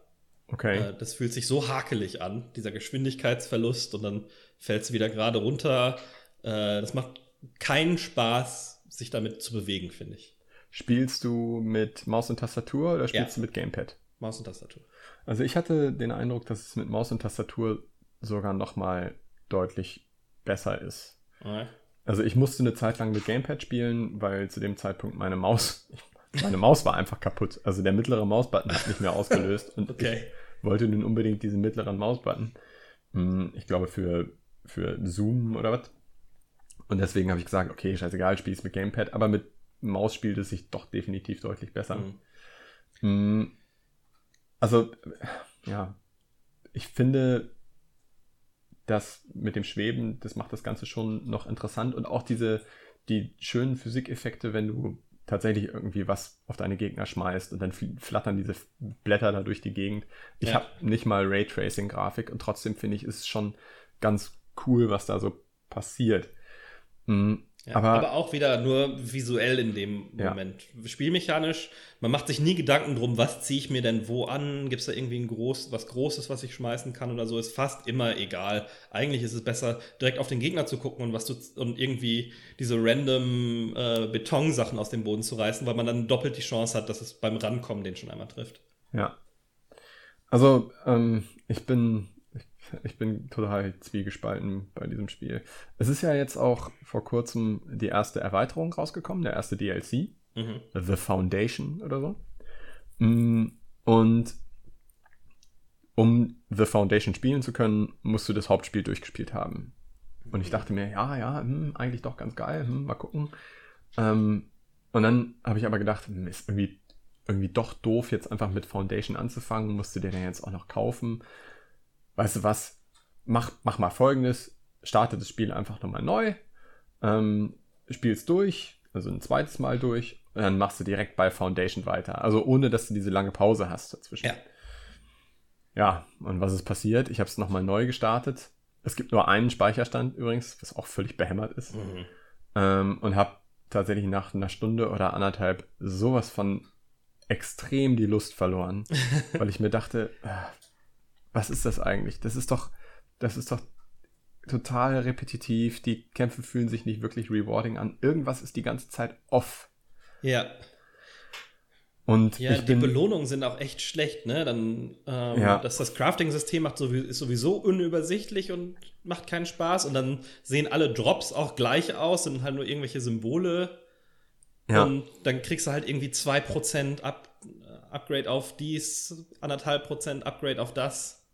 Speaker 2: okay.
Speaker 1: Äh, Das fühlt sich so hakelig an, dieser Geschwindigkeitsverlust und dann fällt es wieder gerade runter. Äh, Das macht keinen Spaß, sich damit zu bewegen, finde ich.
Speaker 2: Spielst du mit Maus und Tastatur oder spielst
Speaker 1: Ja.
Speaker 2: du mit Gamepad?
Speaker 1: Maus und Tastatur.
Speaker 2: Also ich hatte den Eindruck, dass es mit Maus und Tastatur sogar nochmal deutlich besser ist.
Speaker 1: Okay.
Speaker 2: Also ich musste eine Zeit lang mit Gamepad spielen, weil zu dem Zeitpunkt meine Maus, meine Maus war einfach kaputt. Also der mittlere Mausbutton hat nicht mehr ausgelöst und
Speaker 1: Okay.
Speaker 2: ich wollte nun unbedingt diesen mittleren Mausbutton. Hm, Ich glaube für, für Zoom oder was. Und deswegen habe ich gesagt, okay, scheißegal, spiele es mit Gamepad, aber mit Maus spielt es sich doch definitiv deutlich besser.
Speaker 1: Mhm.
Speaker 2: Mm, Also, ja, ich finde, das mit dem Schweben, das macht das Ganze schon noch interessant und auch diese, die schönen Physikeffekte, wenn du tatsächlich irgendwie was auf deine Gegner schmeißt und dann fl- flattern diese Blätter da durch die Gegend. Ich
Speaker 1: Ja.
Speaker 2: habe nicht mal Raytracing-Grafik und trotzdem finde ich, ist es schon ganz cool, was da so passiert. Mm,
Speaker 1: Ja,
Speaker 2: aber,
Speaker 1: aber, auch wieder nur visuell in dem
Speaker 2: Ja.
Speaker 1: Moment. Spielmechanisch, man macht sich nie Gedanken drum, was ziehe ich mir denn wo an? Gibt es da irgendwie ein groß, was Großes, was ich schmeißen kann oder so? Ist fast immer egal. Eigentlich ist es besser, direkt auf den Gegner zu gucken und was du und irgendwie diese random äh, Betonsachen aus dem Boden zu reißen, weil man dann doppelt die Chance hat, dass es beim Rankommen den schon einmal trifft.
Speaker 2: Ja. Also, ähm, ich bin, ich, bin total zwiegespalten bei diesem Spiel. Es ist ja jetzt auch vor kurzem die erste Erweiterung rausgekommen, der erste DLC.
Speaker 1: Mhm.
Speaker 2: The Foundation oder so. Mm, Und um The Foundation spielen zu können, musst du das Hauptspiel durchgespielt haben. Und ich dachte mir, ja, ja, hm, eigentlich doch ganz geil, hm, mal gucken. Ähm, und dann habe ich aber gedacht, hm, ist irgendwie, irgendwie doch doof, jetzt einfach mit Foundation anzufangen, musst du dir den jetzt auch noch kaufen. Weißt du was? Mach, mach mal folgendes, starte das Spiel einfach nochmal neu, ähm, spielst durch, also ein zweites Mal durch, und dann machst du direkt bei Foundation weiter. Also ohne, dass du diese lange Pause hast dazwischen.
Speaker 1: Ja.
Speaker 2: Ja, und was ist passiert? Ich habe es nochmal neu gestartet. Es gibt nur einen Speicherstand übrigens, was auch völlig behämmert ist.
Speaker 1: Mhm.
Speaker 2: Ähm, und habe tatsächlich nach einer Stunde oder anderthalb sowas von extrem die Lust verloren, weil ich mir dachte, äh, was ist das eigentlich? Das ist doch, das ist doch total repetitiv. Die Kämpfe fühlen sich nicht wirklich rewarding an. Irgendwas ist die ganze Zeit off.
Speaker 1: Ja.
Speaker 2: Und
Speaker 1: Ja, die
Speaker 2: bin,
Speaker 1: Belohnungen sind auch echt schlecht, ne? Dann, ähm,
Speaker 2: Ja.
Speaker 1: dass das Crafting-System macht sowie- ist sowieso unübersichtlich und macht keinen Spaß. Und dann sehen alle Drops auch gleich aus, sind halt nur irgendwelche Symbole.
Speaker 2: ja,
Speaker 1: Und dann kriegst du halt irgendwie 2% Up, Upgrade auf dies, anderthalb Prozent Upgrade auf das.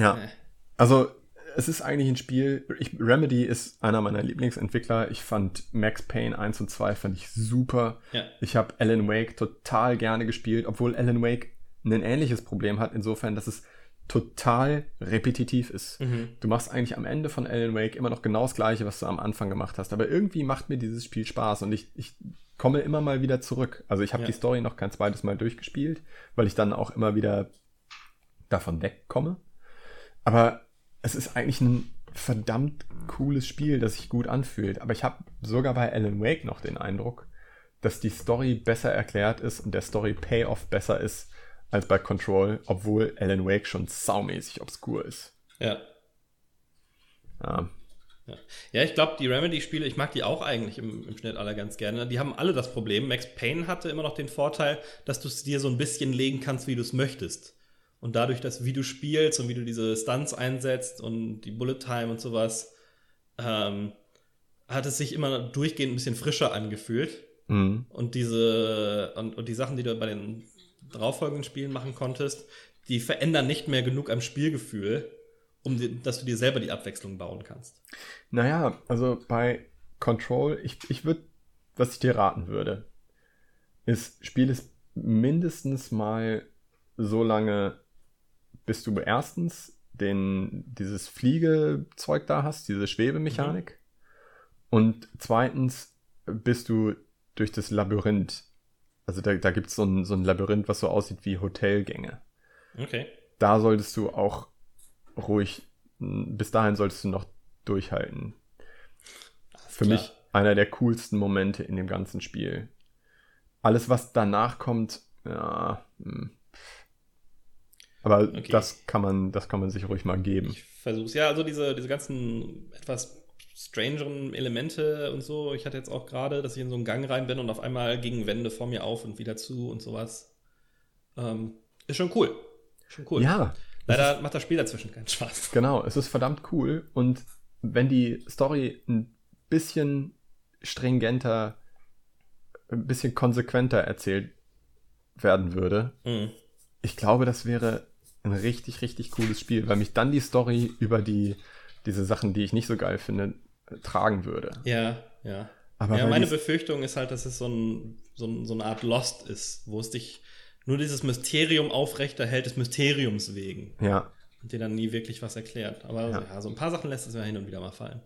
Speaker 2: Ja.
Speaker 1: Äh.
Speaker 2: Also, es ist eigentlich ein Spiel. Ich, Remedy ist einer meiner Lieblingsentwickler. Ich fand Max Payne 1 und 2 fand ich super.
Speaker 1: Ja.
Speaker 2: Ich habe Alan Wake total gerne gespielt, obwohl Alan Wake ein ähnliches Problem hat, insofern, dass es total repetitiv ist.
Speaker 1: Mhm.
Speaker 2: Du machst eigentlich am Ende von Alan Wake immer noch genau das Gleiche, was du am Anfang gemacht hast. Aber irgendwie macht mir dieses Spiel Spaß und ich, ich komme immer mal wieder zurück. Also ich habe
Speaker 1: Ja.
Speaker 2: die Story noch kein zweites Mal durchgespielt, weil ich dann auch immer wieder davon wegkomme. Aber es ist eigentlich ein verdammt cooles Spiel, das sich gut anfühlt. Aber ich habe sogar bei Alan Wake noch den Eindruck, dass die Story besser erklärt ist und der Story Payoff besser ist als bei Control, obwohl Alan Wake schon saumäßig obskur ist.
Speaker 1: Ja.
Speaker 2: Ja,
Speaker 1: Ja, ich glaube, die Remedy-Spiele, ich mag die auch eigentlich im, im Schnitt alle ganz gerne. Die haben alle das Problem. Max Payne hatte immer noch den Vorteil, dass du es dir so ein bisschen legen kannst, wie du es möchtest. Und dadurch, dass wie du spielst und wie du diese Stunts einsetzt und die Bullet Time und sowas, ähm, hat es sich immer durchgehend ein bisschen frischer angefühlt.
Speaker 2: mhm.
Speaker 1: Und diese und, und die Sachen, die du bei den darauffolgenden Spielen machen konntest, die verändern nicht mehr genug am Spielgefühl, um die, dass du dir selber die Abwechslung bauen kannst.
Speaker 2: Naja, also bei Control, ich, ich würde, was ich dir raten würde, ist, spiel es mindestens mal so lange, bis du erstens den, dieses Fliegezeug da hast, diese Schwebemechanik. Und zweitens, bis du durch das Labyrinth, also da, da gibt es so ein, so ein Labyrinth, was so aussieht wie Hotelgänge.
Speaker 1: Okay.
Speaker 2: Da solltest du auch ruhig, bis dahin solltest du noch durchhalten. Für
Speaker 1: klar.
Speaker 2: mich einer der coolsten Momente in dem ganzen Spiel. Alles, was danach kommt, ja. hm. Aber
Speaker 1: Okay.
Speaker 2: das kann man, das kann man sich ruhig mal geben.
Speaker 1: Ich versuch's. Ja, also diese, diese ganzen etwas strangeren Elemente und so. Ich hatte jetzt auch gerade, dass ich in so einen Gang rein bin und auf einmal gegen Wände vor mir auf und wieder zu und sowas. Ähm, ist schon cool. Schon cool.
Speaker 2: Ja,
Speaker 1: Leider macht das Spiel dazwischen keinen Spaß.
Speaker 2: genau. Es ist verdammt cool. Und wenn die Story ein bisschen stringenter, ein bisschen konsequenter erzählt werden würde,
Speaker 1: Mhm.
Speaker 2: ich glaube, das wäre ein richtig, richtig cooles Spiel, weil mich dann die Story über die, diese Sachen, die ich nicht so geil finde, tragen würde.
Speaker 1: Ja, ja.
Speaker 2: Aber
Speaker 1: ja, meine Befürchtung ist halt, dass es so, ein, so, ein, so eine Art Lost ist, wo es dich nur dieses Mysterium aufrechterhält, des Mysteriums wegen.
Speaker 2: Ja,
Speaker 1: Und dir dann nie wirklich was erklärt. Aber
Speaker 2: Ja.
Speaker 1: ja. so ein paar Sachen lässt es mir hin und wieder mal fallen.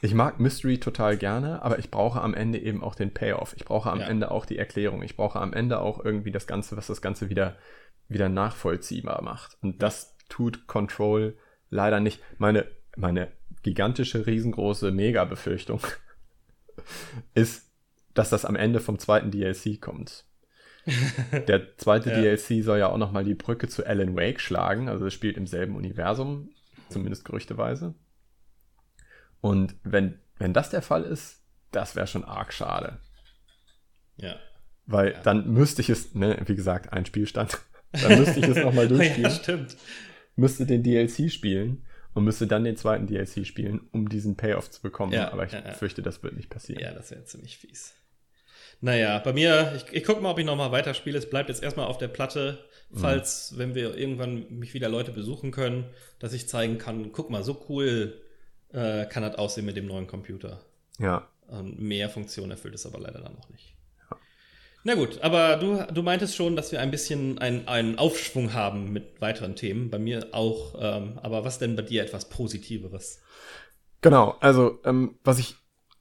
Speaker 2: ich mag Mystery total gerne, aber ich brauche am Ende eben auch den Payoff. Ich brauche am
Speaker 1: Ja.
Speaker 2: Ende auch die Erklärung. Ich brauche am Ende auch irgendwie das Ganze, was das Ganze wieder, wieder nachvollziehbar macht. Und das tut Control leider nicht. Meine, meine gigantische, riesengroße Mega-Befürchtung ist, dass das am Ende vom zweiten DLC kommt. Der zweite
Speaker 1: Ja.
Speaker 2: DLC soll ja auch nochmal die Brücke zu Alan Wake schlagen. Also es spielt im selben Universum, zumindest gerüchteweise. Und wenn, wenn das der Fall ist, das wäre schon arg schade.
Speaker 1: Ja.
Speaker 2: Weil
Speaker 1: Ja.
Speaker 2: dann müsste ich es, ne, wie gesagt, ein Spielstand. Dann müsste ich es nochmal durchspielen.
Speaker 1: ja, stimmt.
Speaker 2: Müsste den DLC spielen und müsste dann den zweiten DLC spielen, um diesen Payoff zu bekommen.
Speaker 1: Ja,
Speaker 2: Aber ich
Speaker 1: ja, ja.
Speaker 2: fürchte, das wird nicht passieren.
Speaker 1: Ja, das wäre ziemlich fies. Naja, bei mir, ich, ich gucke mal, ob ich nochmal weiterspiele. Es bleibt jetzt erstmal auf der Platte, falls, wenn wir irgendwann mich wieder Leute besuchen können, dass ich zeigen kann, guck mal, so cool äh, kann das aussehen mit dem neuen Computer.
Speaker 2: Ja.
Speaker 1: Und mehr Funktionen erfüllt es aber leider dann noch nicht. Na gut, aber du, du meintest schon, dass wir ein bisschen einen, einen Aufschwung haben mit weiteren Themen. Bei mir auch. Ähm, aber was denn bei dir etwas Positiveres?
Speaker 2: Genau, also ähm, was ich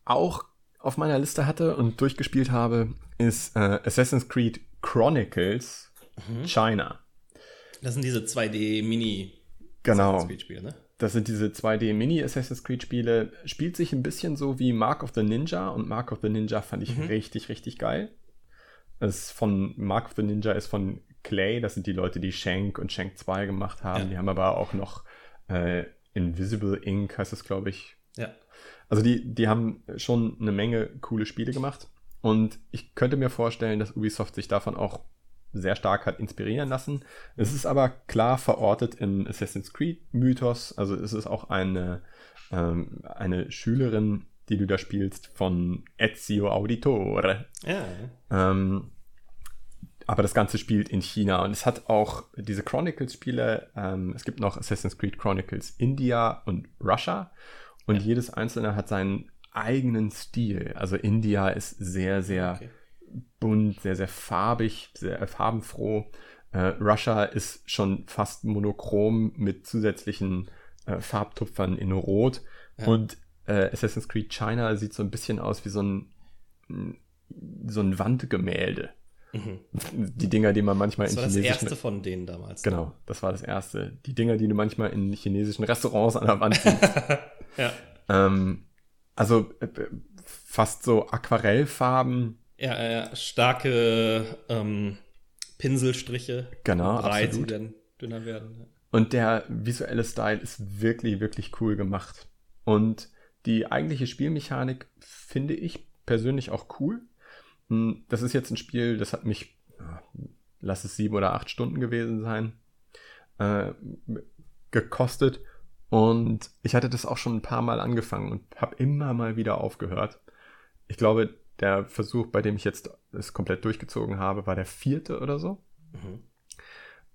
Speaker 2: auch auf meiner Liste hatte und durchgespielt habe, ist äh, Assassin's Creed Chronicles China.
Speaker 1: Das sind diese 2D-Mini
Speaker 2: Genau.
Speaker 1: Spiele, ne?
Speaker 2: Das sind diese 2D Mini Assassin's Creed Spiele. Spielt sich ein bisschen so wie Mark of the Ninja und Mark of the Ninja fand ich richtig, richtig geil. Es von Mark of the Ninja ist von Clay, das sind die Leute, die Shank und Shank 2 gemacht haben.
Speaker 1: Ja.
Speaker 2: Die haben aber auch noch äh, Invisible Ink, heißt es, glaube ich,
Speaker 1: Ja.
Speaker 2: Also die, die haben schon eine Menge coole Spiele gemacht. Und ich könnte mir vorstellen, dass Ubisoft sich davon auch sehr stark hat inspirieren lassen. Es ist aber klar verortet im Assassin's Creed-Mythos. Also es ist auch eine, ähm, eine Schülerin, die du da spielst, von Ezio Auditore.
Speaker 1: Ja.
Speaker 2: Ähm, aber das Ganze spielt in China und es hat auch diese Chronicles-Spiele. Ähm, es gibt noch Assassin's Creed Chronicles India und Russia und jedes einzelne hat seinen eigenen Stil. Also India ist sehr, sehr
Speaker 1: Okay.
Speaker 2: bunt, sehr, sehr farbig, sehr farbenfroh. Äh, Russia ist schon fast monochrom mit zusätzlichen äh, Farbtupfern in Rot. Und äh, Assassin's Creed China sieht so ein bisschen aus wie so ein, so ein Wandgemälde. Die Dinger, die man manchmal
Speaker 1: Mhm. Das
Speaker 2: in
Speaker 1: war das
Speaker 2: chinesischen
Speaker 1: erste von denen damals.
Speaker 2: Genau, das war das erste. Die Dinger, die du manchmal in chinesischen Restaurants an der Wand siehst.
Speaker 1: Ja.
Speaker 2: ähm, also äh, fast so Aquarellfarben.
Speaker 1: Ja, ja, starke ähm, Pinselstriche.
Speaker 2: Genau,
Speaker 1: die
Speaker 2: absolut.
Speaker 1: dann dünner werden.
Speaker 2: Und der visuelle Style ist wirklich, wirklich cool gemacht. Und die eigentliche Spielmechanik finde ich persönlich auch cool. Hm, Das ist jetzt ein Spiel, das hat mich, lass es sieben oder acht Stunden gewesen sein, äh, gekostet. Und ich hatte das auch schon ein paar Mal angefangen und habe immer mal wieder aufgehört. Ich glaube, der Versuch, bei dem ich jetzt es komplett durchgezogen habe, war der vierte oder so.
Speaker 1: Mhm.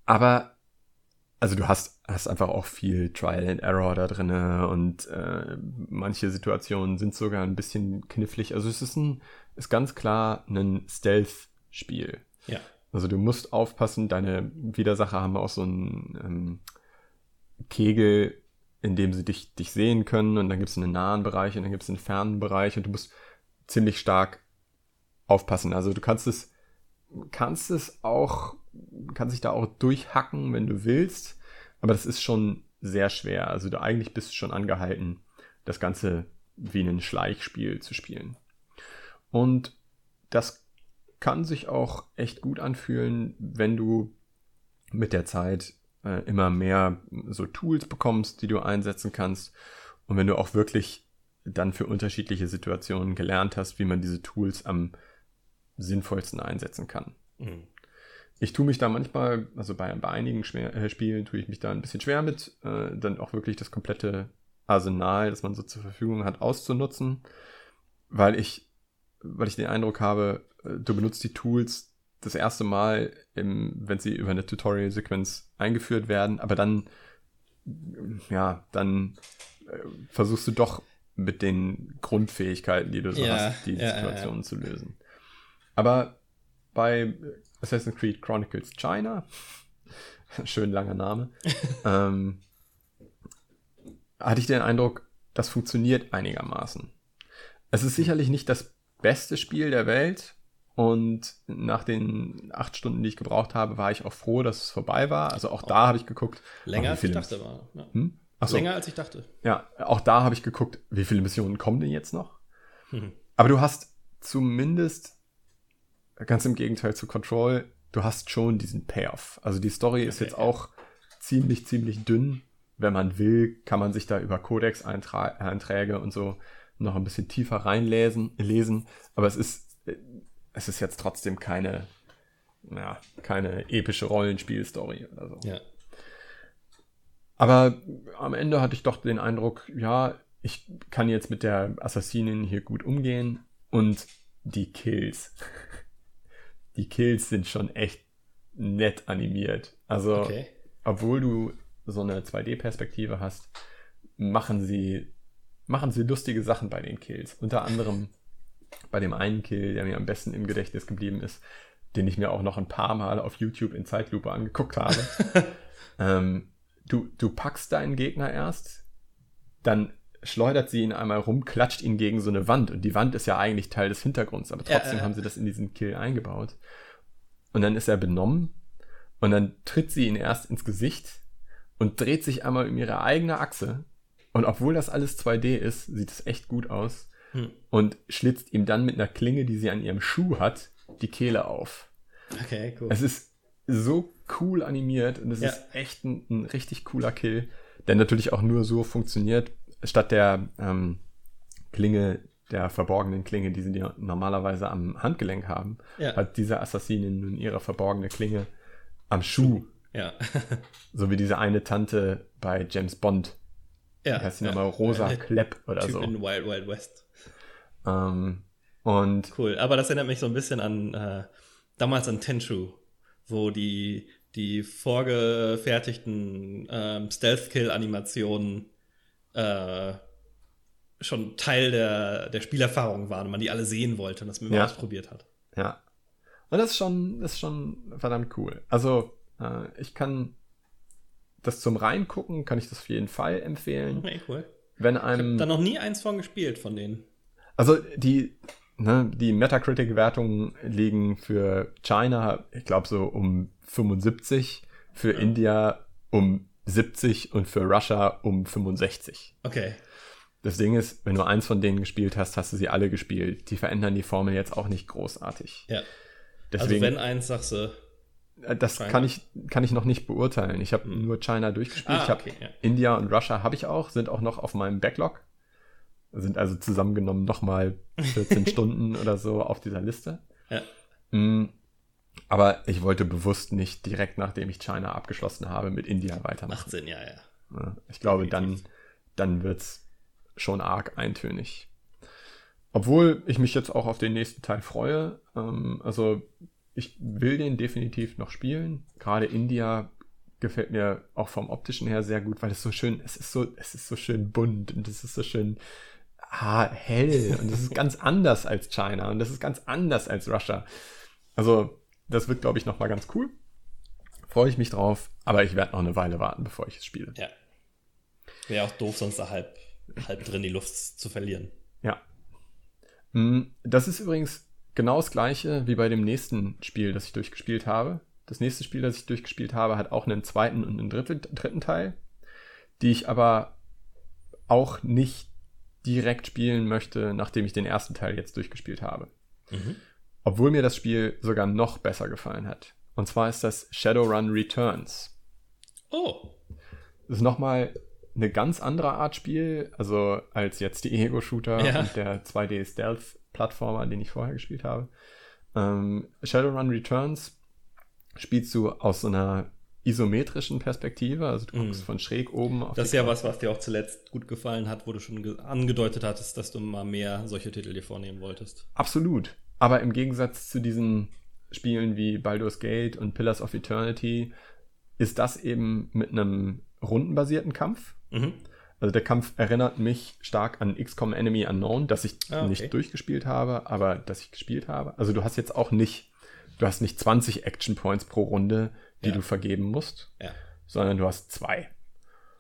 Speaker 2: Aber, also du hast, hast einfach auch viel Trial and Error da drinne und äh, manche Situationen sind sogar ein bisschen knifflig. Also es ist ein, ist ganz klar ein Stealth-Spiel.
Speaker 1: Ja.
Speaker 2: Also du musst aufpassen, deine Widersacher haben auch so einen ähm, Kegel, in dem sie dich, dich sehen können und dann gibt es einen nahen Bereich und dann gibt es einen fernen Bereich und du musst ziemlich stark aufpassen. Also du kannst es, kannst es auch, kannst dich da auch durchhacken, wenn du willst, aber das ist schon sehr schwer. Also du eigentlich bist schon angehalten, das Ganze wie ein Schleichspiel zu spielen. Und das kann sich auch echt gut anfühlen, wenn du mit der Zeit äh, immer mehr so Tools bekommst, die du einsetzen kannst. Und wenn du auch wirklich dann für unterschiedliche Situationen gelernt hast, wie man diese Tools am sinnvollsten einsetzen kann.
Speaker 1: Mhm.
Speaker 2: Ich tue mich da manchmal, also bei, bei einigen schwer, äh, Spielen tue ich mich da ein bisschen schwer mit, äh, dann auch wirklich das komplette Arsenal, das man so zur Verfügung hat, auszunutzen, weil ich, weil ich den Eindruck habe, äh, du benutzt die Tools das erste Mal, im, wenn sie über eine Tutorial-Sequenz eingeführt werden, aber dann, ja, dann äh, versuchst du doch mit den Grundfähigkeiten, die du so
Speaker 1: Ja,
Speaker 2: hast, die
Speaker 1: ja, ja,
Speaker 2: Situationen zu lösen. Aber bei Assassin's Creed Chronicles China, schön langer Name, ähm, hatte ich den Eindruck, das funktioniert einigermaßen. Es ist sicherlich nicht das beste Spiel der Welt und nach den acht Stunden, die ich gebraucht habe, war ich auch froh, dass es vorbei war. Also auch da habe ich geguckt.
Speaker 1: Länger als ich dachte war. Ja.
Speaker 2: Hm? So.
Speaker 1: Länger als ich dachte.
Speaker 2: Ja, auch da habe ich geguckt, wie viele Missionen kommen denn jetzt noch?
Speaker 1: Mhm.
Speaker 2: Aber du hast zumindest, ganz im Gegenteil zu Control, du hast schon diesen Payoff. Also die Story ist
Speaker 1: Okay,
Speaker 2: jetzt
Speaker 1: ja.
Speaker 2: auch ziemlich, ziemlich dünn. Wenn man will, kann man sich da über Codex-Einträge und so noch ein bisschen tiefer reinlesen. Lesen. Aber es ist, äh, es ist jetzt trotzdem keine, ja, keine epische Rollenspielstory oder so.
Speaker 1: Ja.
Speaker 2: Aber am Ende hatte ich doch den Eindruck, ja, ich kann jetzt mit der Assassinin hier gut umgehen und die Kills. Die Kills sind schon echt nett animiert. Also,
Speaker 1: Okay.
Speaker 2: obwohl du so eine 2D-Perspektive hast, machen sie, machen sie lustige Sachen bei den Kills. Unter anderem bei dem einen Kill, der mir am besten im Gedächtnis geblieben ist, den ich mir auch noch ein paar Mal auf YouTube in Zeitlupe angeguckt habe. ähm, du, du packst deinen Gegner erst, dann schleudert sie ihn einmal rum, klatscht ihn gegen so eine Wand und die Wand ist ja eigentlich Teil des Hintergrunds, aber trotzdem
Speaker 1: ja.
Speaker 2: haben sie das in diesen Kill eingebaut. Und dann ist er benommen und dann tritt sie ihn erst ins Gesicht und dreht sich einmal um ihre eigene Achse. Und obwohl das alles 2D ist, sieht es echt gut aus.
Speaker 1: Hm.
Speaker 2: Und schlitzt ihm dann mit einer Klinge, die sie an ihrem Schuh hat, die Kehle auf.
Speaker 1: Okay, cool.
Speaker 2: Es ist so cool animiert und es
Speaker 1: Ja.
Speaker 2: ist echt ein, ein richtig cooler Kill, der natürlich auch nur so funktioniert, statt der ähm, Klinge, der verborgenen Klinge, die sie ja normalerweise am Handgelenk haben,
Speaker 1: Ja.
Speaker 2: hat diese Assassinin nun ihre verborgene Klinge am Schuh,
Speaker 1: ja.
Speaker 2: so wie diese eine Tante bei James Bond.
Speaker 1: ja.
Speaker 2: Die heißt sie
Speaker 1: ja.
Speaker 2: nochmal Rosa
Speaker 1: Äh,
Speaker 2: Klepp oder
Speaker 1: Typ
Speaker 2: so.
Speaker 1: in Wild Wild West.
Speaker 2: Ähm, und
Speaker 1: Cool. Aber das erinnert mich so ein bisschen an äh, damals an Tenchu, wo die, die vorgefertigten ähm, Stealth-Kill-Animationen äh, schon Teil der, der Spielerfahrung waren und man die alle sehen wollte und das man
Speaker 2: Ja.
Speaker 1: ausprobiert hat.
Speaker 2: Ja. Und das ist schon, das ist schon verdammt cool. Also, äh, ich kann das zum Reingucken, kann ich das auf jeden Fall empfehlen.
Speaker 1: Okay, cool.
Speaker 2: Wenn
Speaker 1: Ich habe
Speaker 2: einem,
Speaker 1: da noch nie eins von gespielt von denen.
Speaker 2: also die, ne, die Metacritic-Wertungen liegen für China, ich glaube so um 75, für
Speaker 1: Ja.
Speaker 2: India um 70 und für Russia um 65.
Speaker 1: Okay.
Speaker 2: Das Ding ist, wenn du eins von denen gespielt hast, hast du sie alle gespielt. Die verändern die Formel jetzt auch nicht großartig.
Speaker 1: Ja.
Speaker 2: Deswegen,
Speaker 1: also wenn eins sagst du.
Speaker 2: Äh, Das
Speaker 1: China.
Speaker 2: kann ich, kann ich noch nicht beurteilen. Ich habe
Speaker 1: Hm.
Speaker 2: nur China durchgespielt.
Speaker 1: Ah,
Speaker 2: ich habe
Speaker 1: ja.
Speaker 2: India und Russia habe ich auch, sind auch noch auf meinem Backlog. Sind also zusammengenommen nochmal 14 Stunden oder so auf dieser Liste.
Speaker 1: Ja.
Speaker 2: Mm, Aber ich wollte bewusst nicht direkt nachdem ich China abgeschlossen habe mit India weitermachen.
Speaker 1: Macht Sinn, ja, ja.
Speaker 2: Ich glaube, dann, dann wird es schon arg eintönig. Obwohl ich mich jetzt auch auf den nächsten Teil freue. Ähm, also ich will den definitiv noch spielen. Gerade India gefällt mir auch vom optischen her sehr gut, weil es so schön, es ist so, es ist so schön bunt und es ist so schön ah, hell und es ist ganz anders als China und das ist ganz anders als Russia. Also das wird, glaube ich, noch mal ganz cool. Freue ich mich drauf, aber ich werde noch eine Weile warten, bevor ich es spiele.
Speaker 1: Ja. Wäre auch doof, sonst da halb, halb drin die Luft zu verlieren.
Speaker 2: Ja. Mm, Das ist übrigens genau das gleiche wie bei dem nächsten Spiel, das ich durchgespielt habe. Das nächste Spiel, das ich durchgespielt habe, hat auch einen zweiten und einen dritten, dritten Teil, die ich aber auch nicht direkt spielen möchte, nachdem ich den ersten Teil jetzt durchgespielt habe.
Speaker 1: Mhm.
Speaker 2: Obwohl mir das Spiel sogar noch besser gefallen hat. Und zwar ist das Shadowrun Returns.
Speaker 1: Oh.
Speaker 2: Das ist nochmal eine ganz andere Art Spiel, also als jetzt die Ego-Shooter
Speaker 1: Ja.
Speaker 2: und der 2D-Stealth-Plattformer, den ich vorher gespielt habe. Ähm, Shadowrun Returns spielst du aus so einer isometrischen Perspektive, also du guckst
Speaker 1: Mhm.
Speaker 2: von schräg oben auf
Speaker 1: Das ist ja was, was dir auch zuletzt gut gefallen hat, wo du schon ge- angedeutet hattest, dass du mal mehr solche Titel dir vornehmen wolltest.
Speaker 2: Absolut. Aber im Gegensatz zu diesen Spielen wie Baldur's Gate und Pillars of Eternity ist das eben mit einem rundenbasierten Kampf.
Speaker 1: Mhm.
Speaker 2: Also der Kampf erinnert mich stark an XCOM Enemy Unknown, das ich
Speaker 1: Ah, okay.
Speaker 2: nicht durchgespielt habe, aber das ich gespielt habe. Also du hast jetzt auch nicht, du hast nicht 20 Action Points pro Runde, die
Speaker 1: Ja.
Speaker 2: du vergeben musst,
Speaker 1: Ja.
Speaker 2: sondern du hast zwei.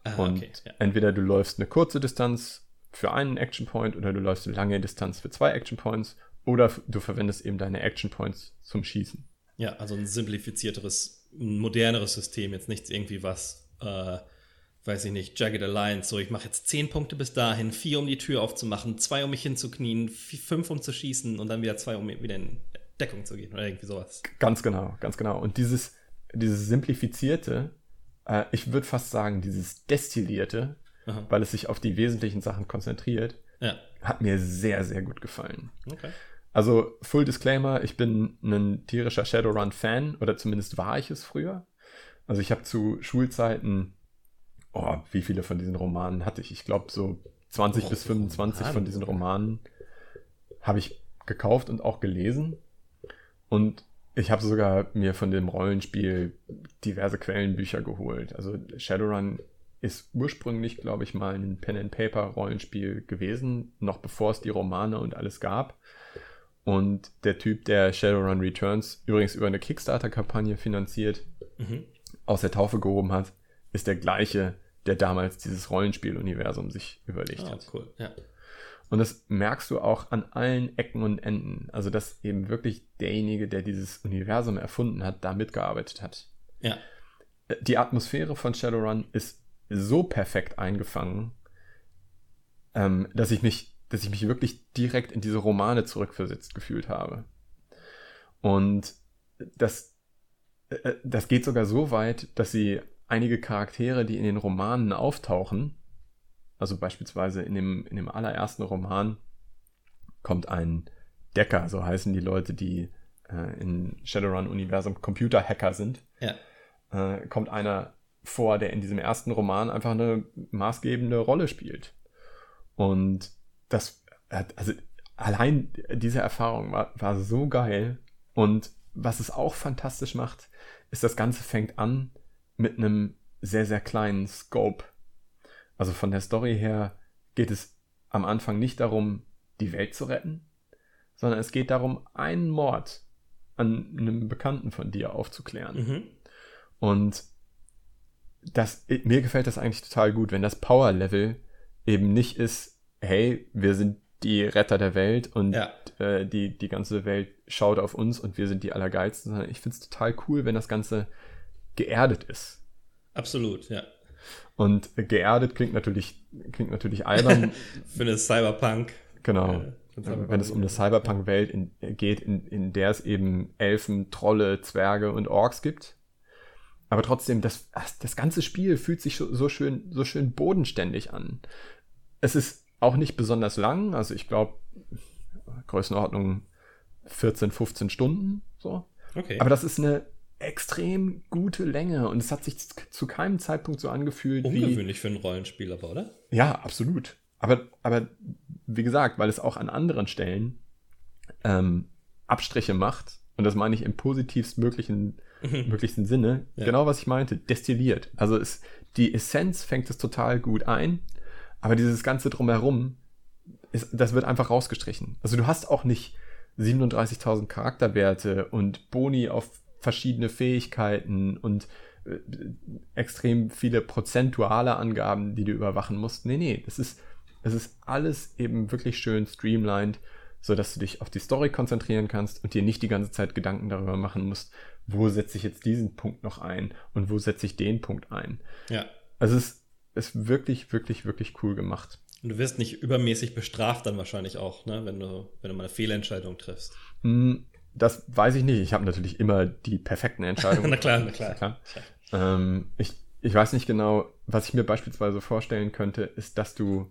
Speaker 1: Ah,
Speaker 2: Und
Speaker 1: okay. Ja.
Speaker 2: entweder du läufst eine kurze Distanz für einen Action Point oder du läufst eine lange Distanz für zwei Action Points oder du verwendest eben deine Action Points zum Schießen.
Speaker 1: ja, also ein simplifizierteres, ein moderneres System, jetzt nichts irgendwie was, äh, weiß ich nicht, Jagged Alliance, so ich mache jetzt zehn Punkte bis dahin, vier um die Tür aufzumachen, zwei um mich hinzuknien, fünf um zu schießen und dann wieder zwei um wieder in Deckung zu gehen oder irgendwie sowas.
Speaker 2: Ganz genau, ganz genau. Und dieses, dieses simplifizierte, äh, ich würde fast sagen, dieses destillierte,
Speaker 1: Aha.
Speaker 2: weil es sich auf die wesentlichen Sachen konzentriert,
Speaker 1: Ja,
Speaker 2: hat mir sehr, sehr gut gefallen.
Speaker 1: okay.
Speaker 2: Also, Full Disclaimer, ich bin ein tierischer Shadowrun-Fan, oder zumindest war ich es früher. Also, ich habe zu Schulzeiten, oh, wie viele von diesen Romanen hatte ich? Ich glaube, so 20 oh, bis 25 Roman. von diesen Romanen habe ich gekauft und auch gelesen. Und ich habe sogar mir von dem Rollenspiel diverse Quellenbücher geholt. Also Shadowrun ist ursprünglich, glaube ich, mal ein Pen-and-Paper-Rollenspiel gewesen, noch bevor es die Romane und alles gab. Und der Typ, der Shadowrun Returns übrigens über eine Kickstarter-Kampagne finanziert, mhm. aus der Taufe gehoben hat, ist der gleiche, der damals dieses Rollenspiel-Universum sich überlegt oh, hat.
Speaker 1: Cool, ja.
Speaker 2: Und das merkst du auch an allen Ecken und Enden. Also, dass eben wirklich derjenige, der dieses Universum erfunden hat, da mitgearbeitet hat.
Speaker 1: Ja.
Speaker 2: Die Atmosphäre von Shadowrun ist so perfekt eingefangen, ähm, dass ich mich, dass ich mich wirklich direkt in diese Romane zurückversetzt gefühlt habe. Und das, äh, das geht sogar so weit, dass sie einige Charaktere, die in den Romanen auftauchen, also beispielsweise in dem, in dem allerersten Roman kommt ein Decker, so heißen die Leute, die äh, in Shadowrun-Universum Computer-Hacker sind.
Speaker 1: Ja.
Speaker 2: Äh, kommt einer vor, der in diesem ersten Roman einfach eine maßgebende Rolle spielt. Und das, also allein diese Erfahrung war, war so geil. Und was es auch fantastisch macht, ist, das Ganze fängt an mit einem sehr, sehr kleinen Scope. Also von der Story her geht es am Anfang nicht darum, die Welt zu retten, sondern es geht darum, einen Mord an einem Bekannten von dir aufzuklären. Mhm. Und das, mir gefällt das eigentlich total gut, wenn das Power-Level eben nicht ist, hey, wir sind die Retter der Welt und ja. äh, die, die ganze Welt schaut auf uns und wir sind die Allergeilsten, sondern ich finde es total cool, wenn das Ganze geerdet ist.
Speaker 1: Absolut, ja.
Speaker 2: Und geerdet klingt natürlich, klingt natürlich albern.
Speaker 1: Für eine Cyberpunk.
Speaker 2: Genau. Äh, wenn es um eine Cyberpunk-Welt geht, in, in der es eben Elfen, Trolle, Zwerge und Orks gibt. Aber trotzdem, das, das ganze Spiel fühlt sich so schön, so schön bodenständig an. Es ist auch nicht besonders lang, also ich glaube, Größenordnung 14, 15 Stunden, so.
Speaker 1: Okay.
Speaker 2: Aber das ist eine extrem gute Länge und es hat sich zu keinem Zeitpunkt so angefühlt
Speaker 1: Ungewöhnlich wie, für ein Rollenspiel, aber, oder?
Speaker 2: Ja, absolut. Aber, aber wie gesagt, weil es auch an anderen Stellen ähm, Abstriche macht, und das meine ich im positivst möglichen möglichsten Sinne, ja. genau was ich meinte, destilliert. Also es, die Essenz fängt es total gut ein, aber dieses ganze drumherum, ist, das wird einfach rausgestrichen. Also du hast auch nicht 37.000 Charakterwerte und Boni auf verschiedene Fähigkeiten und äh, extrem viele prozentuale Angaben, die du überwachen musst. Nee, nee, das ist, das ist alles eben wirklich schön streamlined, so dass du dich auf die Story konzentrieren kannst und dir nicht die ganze Zeit Gedanken darüber machen musst, wo setze ich jetzt diesen Punkt noch ein und wo setze ich den Punkt ein.
Speaker 1: Ja.
Speaker 2: Also es ist wirklich, wirklich, wirklich cool gemacht.
Speaker 1: Und du wirst nicht übermäßig bestraft dann wahrscheinlich auch, ne? wenn, du, wenn du mal eine Fehlentscheidung triffst.
Speaker 2: Hm, das weiß ich nicht. Ich habe natürlich immer die perfekten Entscheidungen.
Speaker 1: na klar, na klar.
Speaker 2: klar. Ähm, ich, ich weiß nicht genau, was ich mir beispielsweise vorstellen könnte, ist, dass du,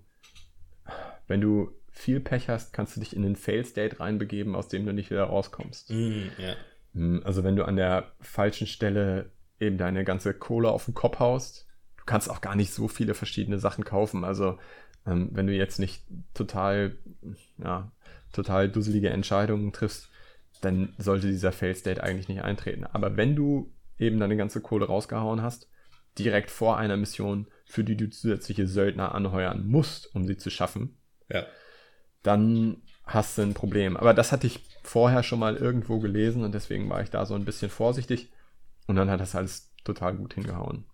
Speaker 2: wenn du viel Pech hast, kannst du dich in den Fail-State reinbegeben, aus dem du nicht wieder rauskommst.
Speaker 1: Mm, ja.
Speaker 2: Hm, also wenn du an der falschen Stelle eben deine ganze Kohle auf den Kopf haust, du kannst auch gar nicht so viele verschiedene Sachen kaufen. Also ähm, wenn du jetzt nicht total, ja, total dusselige Entscheidungen triffst, dann sollte dieser Fail State eigentlich nicht eintreten. Aber wenn du eben deine ganze Kohle rausgehauen hast, direkt vor einer Mission, für die du zusätzliche Söldner anheuern musst, um sie zu schaffen,
Speaker 1: ja.
Speaker 2: dann hast du ein Problem. Aber das hatte ich vorher schon mal irgendwo gelesen und deswegen war ich da so ein bisschen vorsichtig. Und dann hat das alles total gut hingehauen.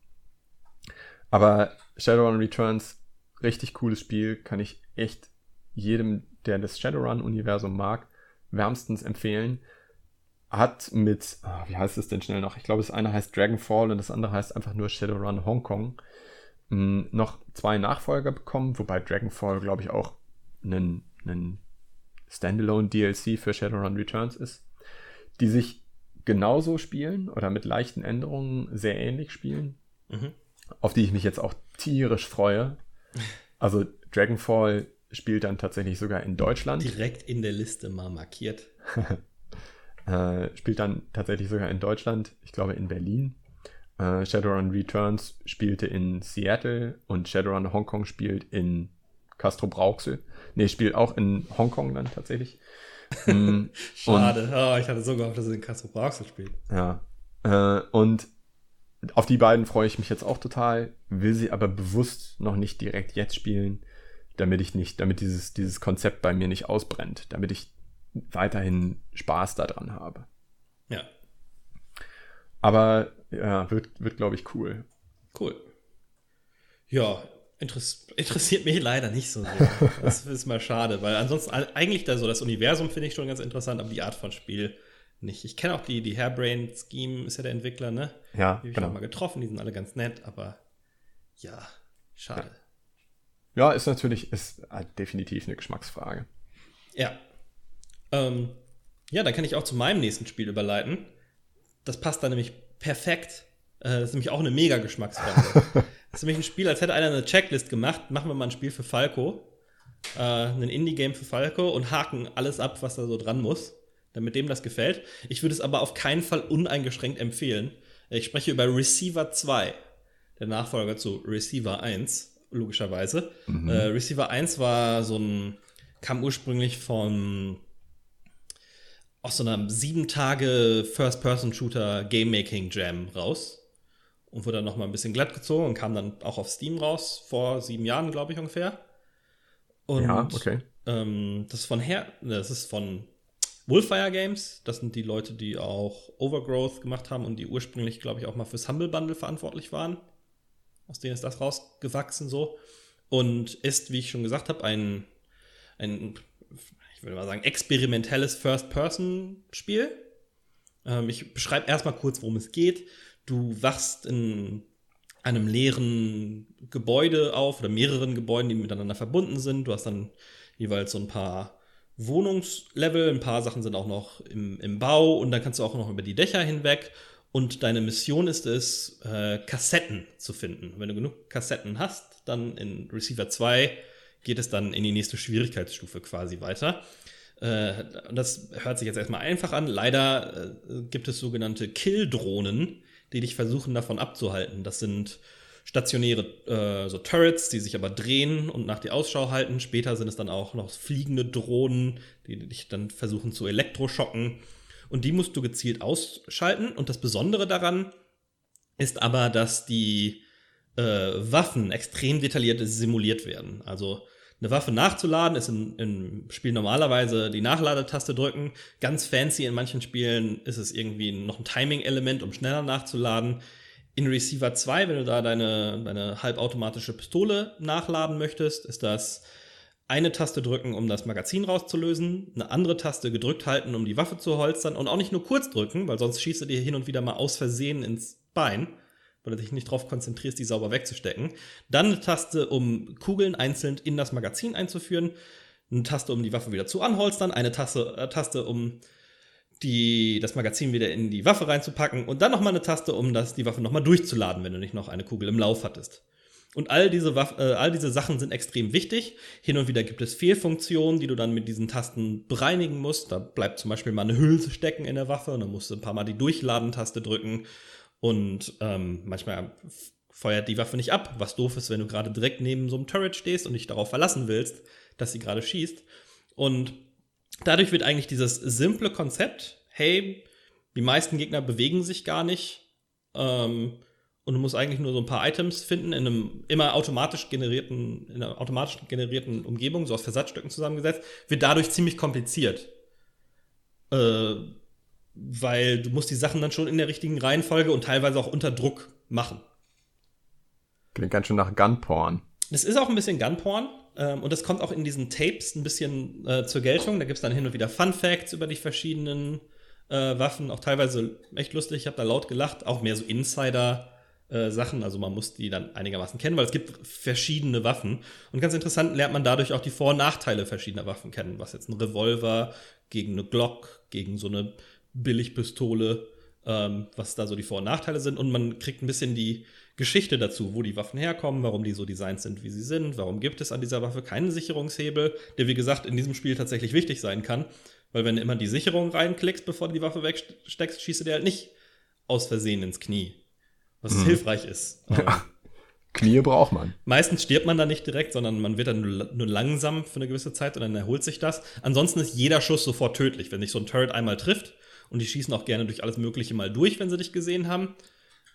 Speaker 2: Aber Shadowrun Returns, richtig cooles Spiel, kann ich echt jedem, der das Shadowrun-Universum mag, wärmstens empfehlen. Hat mit, oh, wie heißt es denn schnell noch? Ich glaube, das eine heißt Dragonfall und das andere heißt einfach nur Shadowrun Hongkong. Hm, noch zwei Nachfolger bekommen, wobei Dragonfall, glaube ich, auch einen Standalone DLC für Shadowrun Returns ist, die sich genauso spielen oder mit leichten Änderungen sehr ähnlich spielen, mhm. Auf die ich mich jetzt auch tierisch freue. Also Dragonfall spielt dann tatsächlich sogar in Deutschland.
Speaker 1: Direkt in der Liste mal markiert.
Speaker 2: äh, spielt dann tatsächlich sogar in Deutschland, ich glaube in Berlin. Äh, Shadowrun Returns spielte in Seattle und Shadowrun Hongkong spielt in Castro Brauxel. Ne, spielt auch in Hongkong dann tatsächlich.
Speaker 1: Mm, Schade. Und, oh, ich hatte so gehofft, dass er in Castro Brauxel spielt.
Speaker 2: Ja. Äh, und auf die beiden freue ich mich jetzt auch total, will sie aber bewusst noch nicht direkt jetzt spielen, damit ich nicht, damit dieses, dieses Konzept bei mir nicht ausbrennt, damit ich weiterhin Spaß daran habe.
Speaker 1: Ja.
Speaker 2: Aber ja, wird, wird glaube ich, cool.
Speaker 1: Cool. Ja, interess interessiert mich leider nicht so sehr. Das ist mal schade, weil ansonsten eigentlich da so das Universum finde ich schon ganz interessant, aber die Art von Spiel nicht. Ich kenne auch die, die Hairbrain Scheme, ist ja der Entwickler, ne?
Speaker 2: Ja.
Speaker 1: Die habe ich genau. auch mal getroffen, die sind alle ganz nett, aber ja, schade.
Speaker 2: Ja, ja ist natürlich, ist definitiv eine Geschmacksfrage.
Speaker 1: Ja. Ähm, ja, dann kann ich auch zu meinem nächsten Spiel überleiten. Das passt da nämlich perfekt. Äh, das ist nämlich auch eine mega Geschmacksfrage. das ist nämlich ein Spiel, als hätte einer eine Checklist gemacht. Machen wir mal ein Spiel für Falco. Äh, ein Indie-Game für Falco und haken alles ab, was da so dran muss damit dem das gefällt. Ich würde es aber auf keinen Fall uneingeschränkt empfehlen. Ich spreche über Receiver 2, der Nachfolger zu Receiver 1, logischerweise. Mhm. Äh, Receiver 1 war so ein, kam ursprünglich von aus so einer sieben Tage First-Person-Shooter Game-Making-Jam raus und wurde dann noch mal ein bisschen glatt gezogen und kam dann auch auf Steam raus, vor sieben Jahren, glaube ich, ungefähr. Und
Speaker 2: ja, okay.
Speaker 1: Ähm, das ist von her, das ist von Wolfire Games, das sind die Leute, die auch Overgrowth gemacht haben und die ursprünglich, glaube ich, auch mal fürs Humble Bundle verantwortlich waren. Aus denen ist das rausgewachsen so. Und ist, wie ich schon gesagt habe, ein, ein, ich würde mal sagen, experimentelles First-Person-Spiel. Ähm, ich beschreibe erstmal kurz, worum es geht. Du wachst in einem leeren Gebäude auf oder mehreren Gebäuden, die miteinander verbunden sind. Du hast dann jeweils so ein paar Wohnungslevel. Ein paar Sachen sind auch noch im, im Bau und dann kannst du auch noch über die Dächer hinweg. Und deine Mission ist es, äh, Kassetten zu finden. Wenn du genug Kassetten hast, dann in Receiver 2 geht es dann in die nächste Schwierigkeitsstufe quasi weiter. Äh, das hört sich jetzt erstmal einfach an. Leider äh, gibt es sogenannte Kill-Drohnen, die dich versuchen davon abzuhalten. Das sind stationäre äh, so Turrets, die sich aber drehen und nach dir Ausschau halten. Später sind es dann auch noch fliegende Drohnen, die dich dann versuchen zu elektroschocken. Und die musst du gezielt ausschalten. Und das Besondere daran ist aber, dass die äh, Waffen extrem detailliert simuliert werden. Also eine Waffe nachzuladen ist im Spiel normalerweise die Nachladetaste drücken. Ganz fancy in manchen Spielen ist es irgendwie noch ein Timing-Element, um schneller nachzuladen in Receiver 2, wenn du da deine, deine halbautomatische Pistole nachladen möchtest, ist das eine Taste drücken, um das Magazin rauszulösen, eine andere Taste gedrückt halten, um die Waffe zu holstern und auch nicht nur kurz drücken, weil sonst schießt du dir hin und wieder mal aus Versehen ins Bein, weil du dich nicht darauf konzentrierst, die sauber wegzustecken. Dann eine Taste, um Kugeln einzeln in das Magazin einzuführen, eine Taste, um die Waffe wieder zu anholstern, eine Taste, äh, Taste um die, das Magazin wieder in die Waffe reinzupacken und dann nochmal eine Taste, um das, die Waffe nochmal durchzuladen, wenn du nicht noch eine Kugel im Lauf hattest. Und all diese, Waff äh, all diese Sachen sind extrem wichtig. Hin und wieder gibt es Fehlfunktionen, die du dann mit diesen Tasten bereinigen musst. Da bleibt zum Beispiel mal eine Hülse stecken in der Waffe und dann musst du ein paar Mal die Durchladen-Taste drücken. Und ähm, manchmal feuert die Waffe nicht ab, was doof ist, wenn du gerade direkt neben so einem Turret stehst und dich darauf verlassen willst, dass sie gerade schießt. Und dadurch wird eigentlich dieses simple Konzept, hey, die meisten Gegner bewegen sich gar nicht ähm, und du musst eigentlich nur so ein paar Items finden in einem immer automatisch generierten, in einer automatisch generierten Umgebung, so aus Versatzstücken zusammengesetzt, wird dadurch ziemlich kompliziert. Äh, weil du musst die Sachen dann schon in der richtigen Reihenfolge und teilweise auch unter Druck machen.
Speaker 2: Klingt ganz schön nach Gunporn.
Speaker 1: Das ist auch ein bisschen Gunporn. Ähm, und das kommt auch in diesen Tapes ein bisschen äh, zur Geltung. Da gibt es dann hin und wieder Fun Facts über die verschiedenen äh, Waffen, auch teilweise echt lustig. Ich habe da laut gelacht, auch mehr so Insider. Äh, Sachen, also man muss die dann einigermaßen kennen, weil es gibt verschiedene Waffen. Und ganz interessant lernt man dadurch auch die Vor- und Nachteile verschiedener Waffen kennen. Was jetzt ein Revolver gegen eine Glock, gegen so eine Billigpistole ähm, was da so die Vor- und Nachteile sind. Und man kriegt ein bisschen die Geschichte dazu, wo die Waffen herkommen, warum die so designt sind, wie sie sind, warum gibt es an dieser Waffe keinen Sicherungshebel, der wie gesagt in diesem Spiel tatsächlich wichtig sein kann. Weil wenn du immer die Sicherung reinklickst, bevor du die Waffe wegsteckst, schießt du dir halt nicht aus Versehen ins Knie. Was hm. hilfreich ist.
Speaker 2: Ja. Knie braucht man.
Speaker 1: Meistens stirbt man da nicht direkt, sondern man wird dann nur langsam für eine gewisse Zeit und dann erholt sich das. Ansonsten ist jeder Schuss sofort tödlich. Wenn dich so ein Turret einmal trifft, und die schießen auch gerne durch alles Mögliche mal durch, wenn sie dich gesehen haben,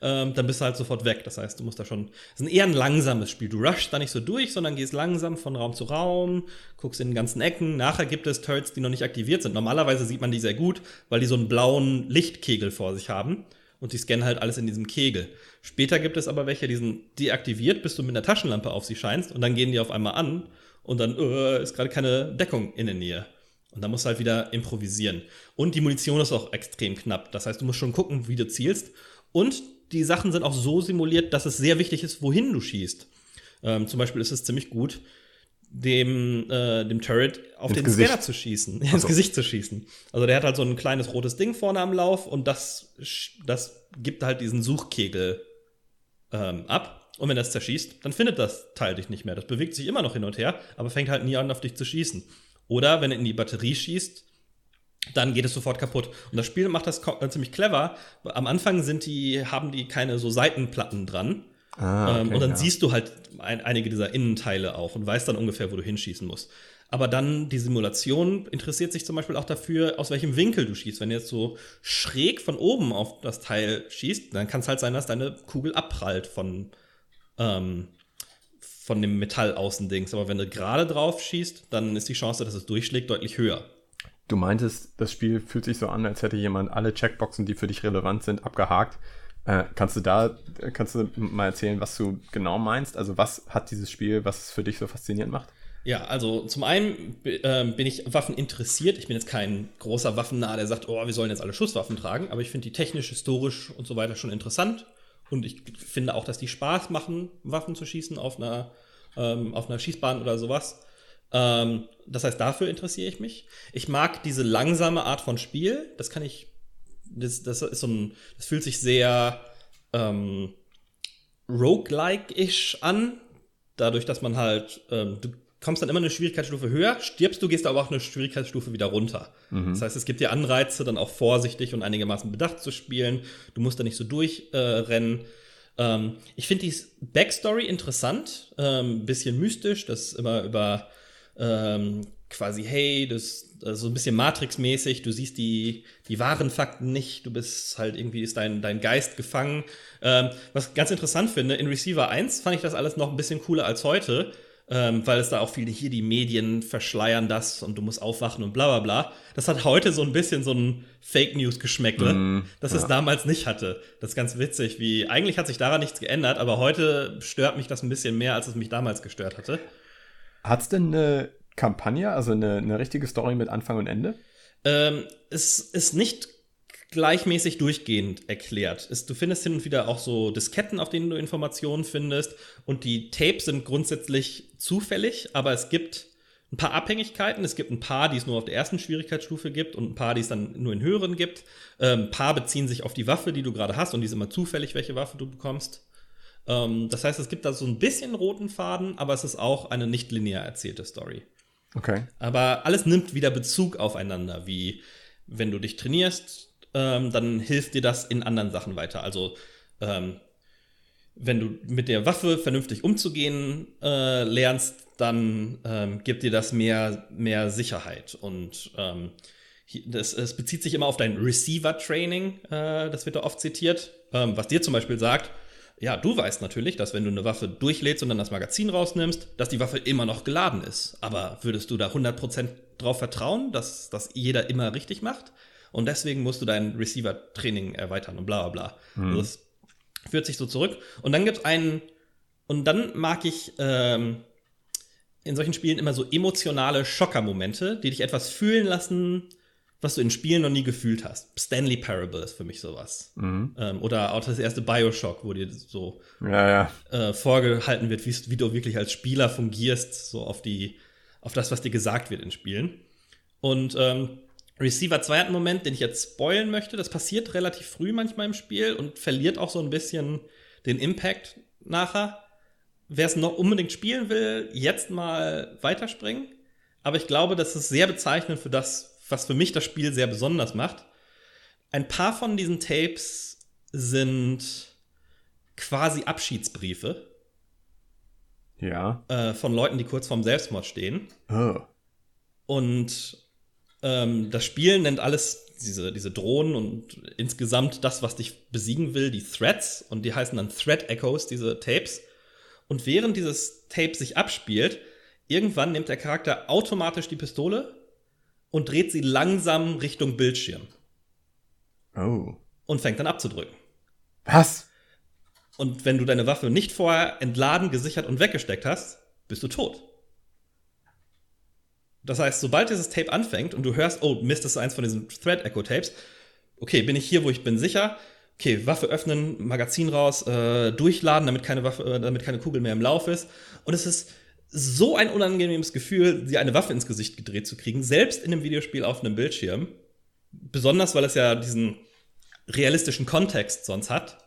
Speaker 1: ähm, dann bist du halt sofort weg. Das heißt, du musst da schon. Es ist eher ein langsames Spiel. Du rushst da nicht so durch, sondern gehst langsam von Raum zu Raum, guckst in den ganzen Ecken. Nachher gibt es Turrets, die noch nicht aktiviert sind. Normalerweise sieht man die sehr gut, weil die so einen blauen Lichtkegel vor sich haben und die scannen halt alles in diesem Kegel. Später gibt es aber welche, die sind deaktiviert, bis du mit einer Taschenlampe auf sie scheinst und dann gehen die auf einmal an und dann äh, ist gerade keine Deckung in der Nähe. Und dann musst du halt wieder improvisieren. Und die Munition ist auch extrem knapp. Das heißt, du musst schon gucken, wie du zielst. Und die Sachen sind auch so simuliert, dass es sehr wichtig ist, wohin du schießt. Ähm, zum Beispiel ist es ziemlich gut, dem, äh, dem Turret auf ins den Gesicht. Scanner zu schießen, ins Gesicht zu schießen. Also der hat halt so ein kleines rotes Ding vorne am Lauf und das, das gibt halt diesen Suchkegel ähm, ab. Und wenn das zerschießt, dann findet das Teil dich nicht mehr. Das bewegt sich immer noch hin und her, aber fängt halt nie an, auf dich zu schießen. Oder wenn er in die Batterie schießt, dann geht es sofort kaputt. Und das Spiel macht das äh, ziemlich clever. Am Anfang sind die, haben die keine so Seitenplatten dran. Ah, ähm, okay, und dann ja. siehst du halt ein, einige dieser Innenteile auch und weißt dann ungefähr, wo du hinschießen musst. Aber dann die Simulation interessiert sich zum Beispiel auch dafür, aus welchem Winkel du schießt. Wenn du jetzt so schräg von oben auf das Teil schießt, dann kann es halt sein, dass deine Kugel abprallt von, ähm, von dem Metall-Außendings. Aber wenn du gerade drauf schießt, dann ist die Chance, dass es durchschlägt, deutlich höher.
Speaker 2: Du meintest, das Spiel fühlt sich so an, als hätte jemand alle Checkboxen, die für dich relevant sind, abgehakt. Äh, kannst du da, kannst du mal erzählen, was du genau meinst? Also was hat dieses Spiel, was es für dich so faszinierend macht?
Speaker 1: Ja, also zum einen äh, bin ich Waffen interessiert. Ich bin jetzt kein großer Waffennah, der sagt, oh, wir sollen jetzt alle Schusswaffen tragen, aber ich finde die technisch, historisch und so weiter schon interessant. Und ich finde auch, dass die Spaß machen, Waffen zu schießen auf einer, ähm, auf einer Schießbahn oder sowas. Ähm, das heißt, dafür interessiere ich mich. Ich mag diese langsame Art von Spiel. Das kann ich. Das, das ist so ein. Das fühlt sich sehr ähm, roguelike-ish an. Dadurch, dass man halt. Ähm, kommst dann immer eine Schwierigkeitsstufe höher, stirbst du, gehst aber auch eine Schwierigkeitsstufe wieder runter. Mhm. Das heißt, es gibt dir Anreize, dann auch vorsichtig und einigermaßen bedacht zu spielen. Du musst da nicht so durchrennen. Äh, ähm, ich finde die Backstory interessant, ähm, bisschen mystisch, das immer über ähm, quasi, hey, das so ein bisschen Matrix-mäßig, du siehst die, die wahren Fakten nicht, du bist halt irgendwie, ist dein, dein Geist gefangen. Ähm, was ich ganz interessant finde, in Receiver 1 fand ich das alles noch ein bisschen cooler als heute ähm, weil es da auch viele hier die Medien verschleiern das und du musst aufwachen und bla bla bla. Das hat heute so ein bisschen so ein Fake News Geschmäckle, mm, das ja. es damals nicht hatte. Das ist ganz witzig, wie eigentlich hat sich daran nichts geändert, aber heute stört mich das ein bisschen mehr, als es mich damals gestört hatte.
Speaker 2: Hat es denn eine Kampagne, also eine, eine richtige Story mit Anfang und Ende?
Speaker 1: Ähm, es ist nicht gleichmäßig durchgehend erklärt. Ist, du findest hin und wieder auch so Disketten, auf denen du Informationen findest. Und die Tapes sind grundsätzlich zufällig, aber es gibt ein paar Abhängigkeiten. Es gibt ein paar, die es nur auf der ersten Schwierigkeitsstufe gibt und ein paar, die es dann nur in höheren gibt. Ähm, ein paar beziehen sich auf die Waffe, die du gerade hast und die ist immer zufällig, welche Waffe du bekommst. Ähm, das heißt, es gibt da so ein bisschen roten Faden, aber es ist auch eine nicht linear erzählte Story.
Speaker 2: Okay.
Speaker 1: Aber alles nimmt wieder Bezug aufeinander, wie wenn du dich trainierst, ähm, dann hilft dir das in anderen Sachen weiter. Also ähm, wenn du mit der Waffe vernünftig umzugehen äh, lernst, dann ähm, gibt dir das mehr, mehr Sicherheit. Und ähm, das, es bezieht sich immer auf dein Receiver-Training, äh, das wird da oft zitiert, ähm, was dir zum Beispiel sagt, ja, du weißt natürlich, dass wenn du eine Waffe durchlädst und dann das Magazin rausnimmst, dass die Waffe immer noch geladen ist. Aber würdest du da 100% drauf vertrauen, dass das jeder immer richtig macht? Und deswegen musst du dein Receiver-Training erweitern und bla bla bla. Mhm. Also das führt sich so zurück. Und dann gibt es einen, und dann mag ich ähm, in solchen Spielen immer so emotionale Schockermomente, die dich etwas fühlen lassen, was du in Spielen noch nie gefühlt hast. Stanley Parable ist für mich sowas. Mhm. Ähm, oder auch das erste Bioshock, wo dir so
Speaker 2: ja, ja.
Speaker 1: Äh, vorgehalten wird, wie du wirklich als Spieler fungierst, so auf die, auf das, was dir gesagt wird in Spielen. Und ähm, Receiver 2 hat einen Moment, den ich jetzt spoilen möchte. Das passiert relativ früh manchmal im Spiel und verliert auch so ein bisschen den Impact nachher. Wer es noch unbedingt spielen will, jetzt mal weiterspringen. Aber ich glaube, das ist sehr bezeichnend für das, was für mich das Spiel sehr besonders macht. Ein paar von diesen Tapes sind quasi Abschiedsbriefe.
Speaker 2: Ja.
Speaker 1: Äh, von Leuten, die kurz vorm Selbstmord stehen.
Speaker 2: Oh.
Speaker 1: Und ähm, das Spiel nennt alles diese, diese Drohnen und insgesamt das, was dich besiegen will, die Threads. Und die heißen dann Thread Echoes, diese Tapes. Und während dieses Tape sich abspielt, irgendwann nimmt der Charakter automatisch die Pistole und dreht sie langsam Richtung Bildschirm.
Speaker 2: Oh.
Speaker 1: Und fängt dann abzudrücken.
Speaker 2: Was?
Speaker 1: Und wenn du deine Waffe nicht vorher entladen, gesichert und weggesteckt hast, bist du tot. Das heißt, sobald dieses Tape anfängt und du hörst, oh Mist, das ist eins von diesen Thread Echo Tapes, okay, bin ich hier, wo ich bin, sicher. Okay, Waffe öffnen, Magazin raus, äh, durchladen, damit keine Waffe, äh, damit keine Kugel mehr im Lauf ist. Und es ist so ein unangenehmes Gefühl, dir eine Waffe ins Gesicht gedreht zu kriegen, selbst in einem Videospiel auf einem Bildschirm. Besonders, weil es ja diesen realistischen Kontext sonst hat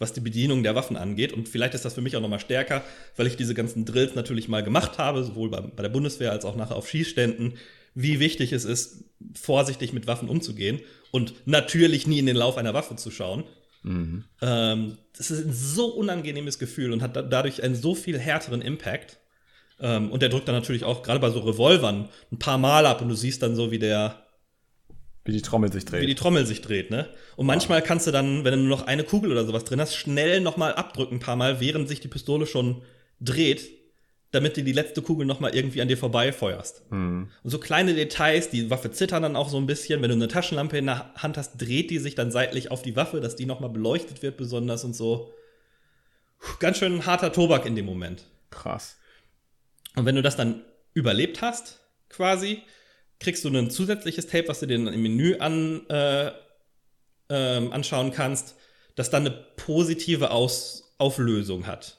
Speaker 1: was die Bedienung der Waffen angeht. Und vielleicht ist das für mich auch noch mal stärker, weil ich diese ganzen Drills natürlich mal gemacht habe, sowohl bei, bei der Bundeswehr als auch nachher auf Schießständen, wie wichtig es ist, vorsichtig mit Waffen umzugehen und natürlich nie in den Lauf einer Waffe zu schauen. Mhm. Ähm, das ist ein so unangenehmes Gefühl und hat da, dadurch einen so viel härteren Impact. Ähm, und der drückt dann natürlich auch gerade bei so Revolvern ein paar Mal ab und du siehst dann so, wie der
Speaker 2: wie die Trommel sich dreht.
Speaker 1: Wie die Trommel sich dreht, ne? Und manchmal kannst du dann, wenn du nur noch eine Kugel oder sowas drin hast, schnell nochmal abdrücken ein paar Mal, während sich die Pistole schon dreht, damit du die letzte Kugel nochmal irgendwie an dir vorbeifeuerst. Mhm. Und so kleine Details, die Waffe zittern dann auch so ein bisschen. Wenn du eine Taschenlampe in der Hand hast, dreht die sich dann seitlich auf die Waffe, dass die nochmal beleuchtet wird besonders und so. Ganz schön harter Tobak in dem Moment.
Speaker 2: Krass.
Speaker 1: Und wenn du das dann überlebt hast, quasi, kriegst du ein zusätzliches Tape, was du dir im Menü an, äh, ähm, anschauen kannst, das dann eine positive Aus Auflösung hat.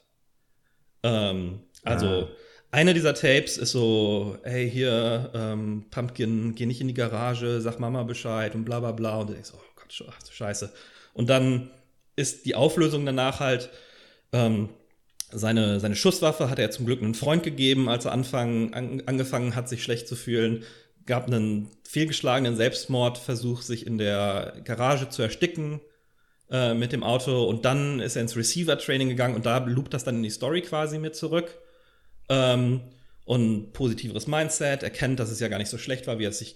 Speaker 1: Ähm, also ah. eine dieser Tapes ist so, hey hier, ähm, Pumpkin, geh nicht in die Garage, sag Mama Bescheid und bla bla bla. Und du denkst, oh Gott, ach, scheiße. Und dann ist die Auflösung danach halt, ähm, seine, seine Schusswaffe hat er zum Glück einen Freund gegeben, als er anfang, an, angefangen hat, sich schlecht zu fühlen gab einen fehlgeschlagenen Selbstmordversuch, sich in der Garage zu ersticken äh, mit dem Auto. Und dann ist er ins Receiver-Training gegangen und da loopt das dann in die Story quasi mit zurück. Ähm, und positiveres Mindset, erkennt, dass es ja gar nicht so schlecht war, wie er es sich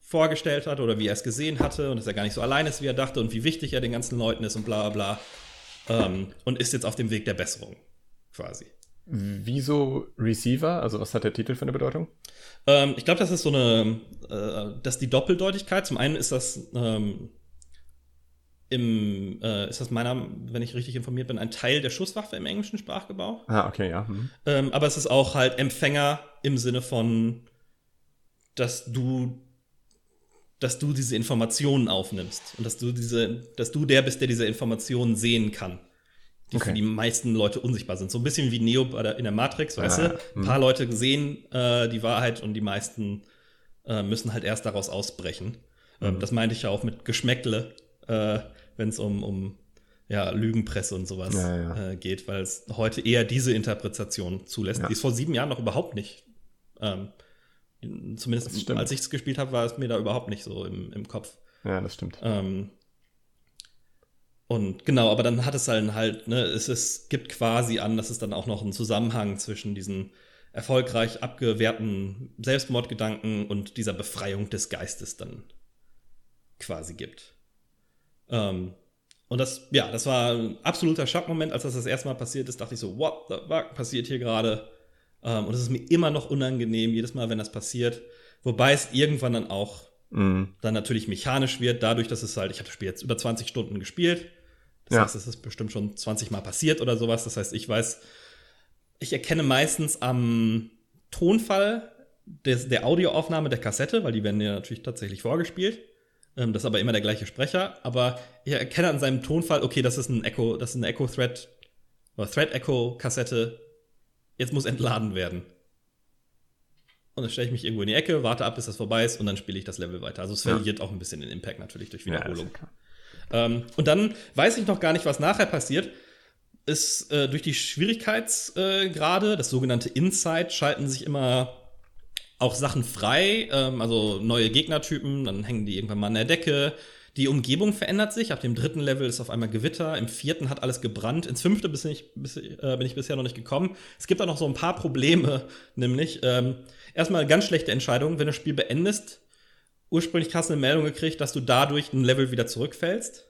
Speaker 1: vorgestellt hat oder wie er es gesehen hatte und dass er gar nicht so allein ist, wie er dachte und wie wichtig er den ganzen Leuten ist und bla bla bla. Ähm, und ist jetzt auf dem Weg der Besserung quasi.
Speaker 2: Wieso Receiver? Also was hat der Titel für eine Bedeutung?
Speaker 1: Ähm, ich glaube, das ist so eine, äh, das ist die Doppeldeutigkeit. Zum einen ist das ähm, im, äh, ist das meiner, wenn ich richtig informiert bin, ein Teil der Schusswaffe im englischen Sprachgebrauch.
Speaker 2: Ah, okay, ja. Mhm.
Speaker 1: Ähm, aber es ist auch halt Empfänger im Sinne von, dass du dass du diese Informationen aufnimmst und dass du diese, dass du der bist, der diese Informationen sehen kann die okay. für die meisten Leute unsichtbar sind. So ein bisschen wie Neo in der Matrix, weißt ah, du? Ein paar Leute sehen äh, die Wahrheit und die meisten äh, müssen halt erst daraus ausbrechen. Ähm, mhm. das meinte ich ja auch mit Geschmäckle, äh, wenn es um, um ja, Lügenpresse und sowas ja, ja. Äh, geht, weil es heute eher diese Interpretation zulässt, ja. die es vor sieben Jahren noch überhaupt nicht. Ähm, zumindest als ich es gespielt habe, war es mir da überhaupt nicht so im, im Kopf.
Speaker 2: Ja, das stimmt.
Speaker 1: Ähm, und genau, aber dann hat es halt halt, ne, es, es gibt quasi an, dass es dann auch noch einen Zusammenhang zwischen diesen erfolgreich abgewehrten Selbstmordgedanken und dieser Befreiung des Geistes dann quasi gibt. Ähm, und das, ja, das war ein absoluter Schockmoment, als das das erste Mal passiert ist, dachte ich so, what the fuck passiert hier gerade? Ähm, und es ist mir immer noch unangenehm, jedes Mal, wenn das passiert. Wobei es irgendwann dann auch mhm. dann natürlich mechanisch wird, dadurch, dass es halt, ich habe das Spiel jetzt über 20 Stunden gespielt. Das ja. heißt, es ist bestimmt schon 20 Mal passiert oder sowas. Das heißt, ich weiß, ich erkenne meistens am Tonfall des, der Audioaufnahme der Kassette, weil die werden ja natürlich tatsächlich vorgespielt. Ähm, das ist aber immer der gleiche Sprecher. Aber ich erkenne an seinem Tonfall, okay, das ist ein Echo, das ist eine Echo Thread oder Thread Echo Kassette. Jetzt muss entladen werden. und dann stelle ich mich irgendwo in die Ecke, warte ab, bis das vorbei ist und dann spiele ich das Level weiter. Also es verliert ja. auch ein bisschen den Impact natürlich durch Wiederholung. Ja, ähm, und dann weiß ich noch gar nicht, was nachher passiert. Ist äh, durch die Schwierigkeitsgrade, äh, das sogenannte Insight, schalten sich immer auch Sachen frei, ähm, also neue Gegnertypen, dann hängen die irgendwann mal an der Decke. Die Umgebung verändert sich. Ab dem dritten Level ist auf einmal Gewitter. Im vierten hat alles gebrannt. Ins fünfte bin ich, äh, bin ich bisher noch nicht gekommen. Es gibt auch noch so ein paar Probleme, nämlich ähm, erstmal ganz schlechte Entscheidung. Wenn du das Spiel beendest, ursprünglich hast du eine Meldung gekriegt, dass du dadurch ein Level wieder zurückfällst.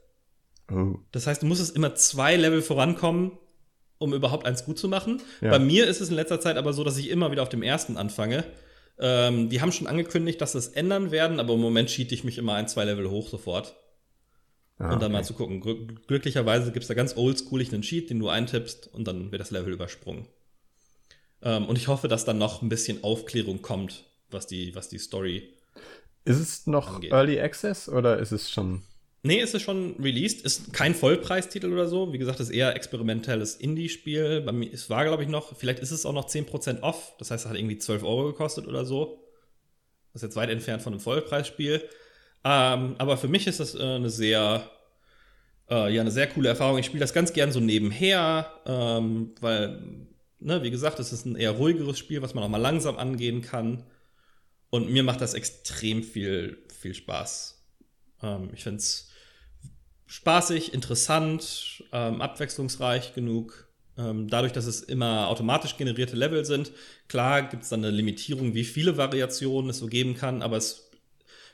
Speaker 1: Oh. Das heißt, du musstest immer zwei Level vorankommen, um überhaupt eins gut zu machen. Ja. Bei mir ist es in letzter Zeit aber so, dass ich immer wieder auf dem ersten anfange. Ähm, die haben schon angekündigt, dass sie es ändern werden, aber im Moment cheat ich mich immer ein, zwei Level hoch sofort. Ah, und dann okay. mal zu gucken. Gl glücklicherweise gibt es da ganz oldschoolig einen Cheat, den du eintippst und dann wird das Level übersprungen. Ähm, und ich hoffe, dass dann noch ein bisschen Aufklärung kommt, was die, was die Story.
Speaker 2: Ist es noch angeht. Early Access oder ist es schon
Speaker 1: Nee, es ist schon released. Ist kein Vollpreistitel oder so. Wie gesagt, ist eher experimentelles Indie-Spiel. Bei mir, es war, glaube ich, noch, vielleicht ist es auch noch 10% off. Das heißt, es hat irgendwie 12 Euro gekostet oder so. Das ist jetzt weit entfernt von einem Vollpreisspiel. Ähm, aber für mich ist das äh, eine sehr, äh, ja, eine sehr coole Erfahrung. Ich spiele das ganz gern so nebenher, ähm, weil, ne, wie gesagt, es ist ein eher ruhigeres Spiel, was man auch mal langsam angehen kann. Und mir macht das extrem viel, viel Spaß. Ähm, ich finde es spaßig, interessant, ähm, abwechslungsreich genug. Ähm, dadurch, dass es immer automatisch generierte Level sind, klar gibt es dann eine Limitierung, wie viele Variationen es so geben kann, aber es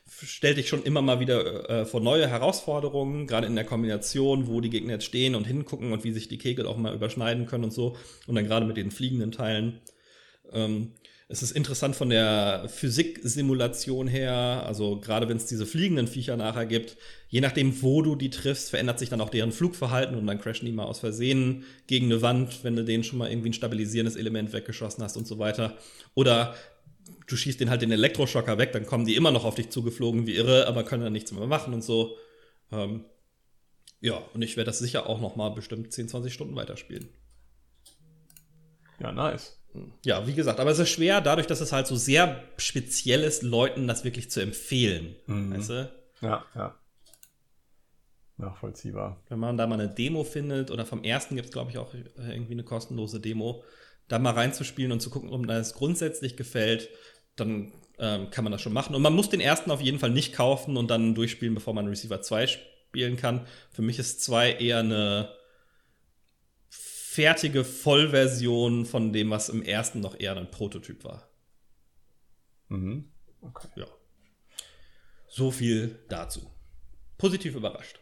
Speaker 1: stellt dich schon immer mal wieder äh, vor neue Herausforderungen, gerade in der Kombination, wo die Gegner jetzt stehen und hingucken und wie sich die Kegel auch mal überschneiden können und so. Und dann gerade mit den fliegenden Teilen. Ähm, es ist interessant von der Physiksimulation her, also gerade wenn es diese fliegenden Viecher nachher gibt, je nachdem, wo du die triffst, verändert sich dann auch deren Flugverhalten und dann crashen die mal aus Versehen gegen eine Wand, wenn du denen schon mal irgendwie ein stabilisierendes Element weggeschossen hast und so weiter. Oder du schießt den halt den Elektroschocker weg, dann kommen die immer noch auf dich zugeflogen wie irre, aber können dann nichts mehr machen und so. Ähm, ja, und ich werde das sicher auch noch mal bestimmt 10, 20 Stunden weiterspielen.
Speaker 2: Ja, nice.
Speaker 1: Ja, wie gesagt, aber es ist schwer, dadurch, dass es halt so sehr speziell ist, Leuten das wirklich zu empfehlen. Mhm. Weißt du?
Speaker 2: Ja, ja. Nachvollziehbar.
Speaker 1: Wenn man da mal eine Demo findet, oder vom ersten gibt es, glaube ich, auch irgendwie eine kostenlose Demo, da mal reinzuspielen und zu gucken, ob das grundsätzlich gefällt, dann ähm, kann man das schon machen. Und man muss den ersten auf jeden Fall nicht kaufen und dann durchspielen, bevor man Receiver 2 spielen kann. Für mich ist 2 eher eine fertige Vollversion von dem, was im ersten noch eher ein Prototyp war.
Speaker 2: Mhm. Okay.
Speaker 1: Ja. So viel dazu. Positiv überrascht.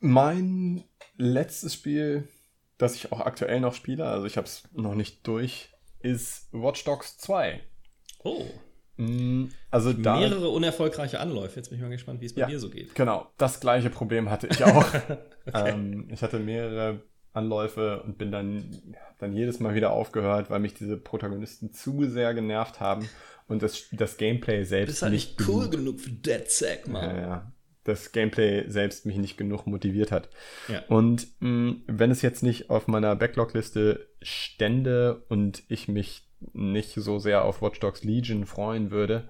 Speaker 2: Mein letztes Spiel, das ich auch aktuell noch spiele, also ich habe es noch nicht durch, ist Watch Dogs 2.
Speaker 1: Oh.
Speaker 2: Mm, also da,
Speaker 1: mehrere unerfolgreiche Anläufe. Jetzt bin ich mal gespannt, wie es bei ja, dir so geht.
Speaker 2: Genau, das gleiche Problem hatte ich auch. okay. ähm, ich hatte mehrere Anläufe und bin dann, dann jedes Mal wieder aufgehört, weil mich diese Protagonisten zu sehr genervt haben und das, das Gameplay selbst
Speaker 1: Bist halt nicht cool genug, genug für Dead Sack, Mann.
Speaker 2: Ja, ja. Das Gameplay selbst mich nicht genug motiviert hat.
Speaker 1: Ja.
Speaker 2: Und mh, mm, wenn es jetzt nicht auf meiner Backlog-Liste stände und ich mich nicht so sehr auf Watch Dogs Legion freuen würde,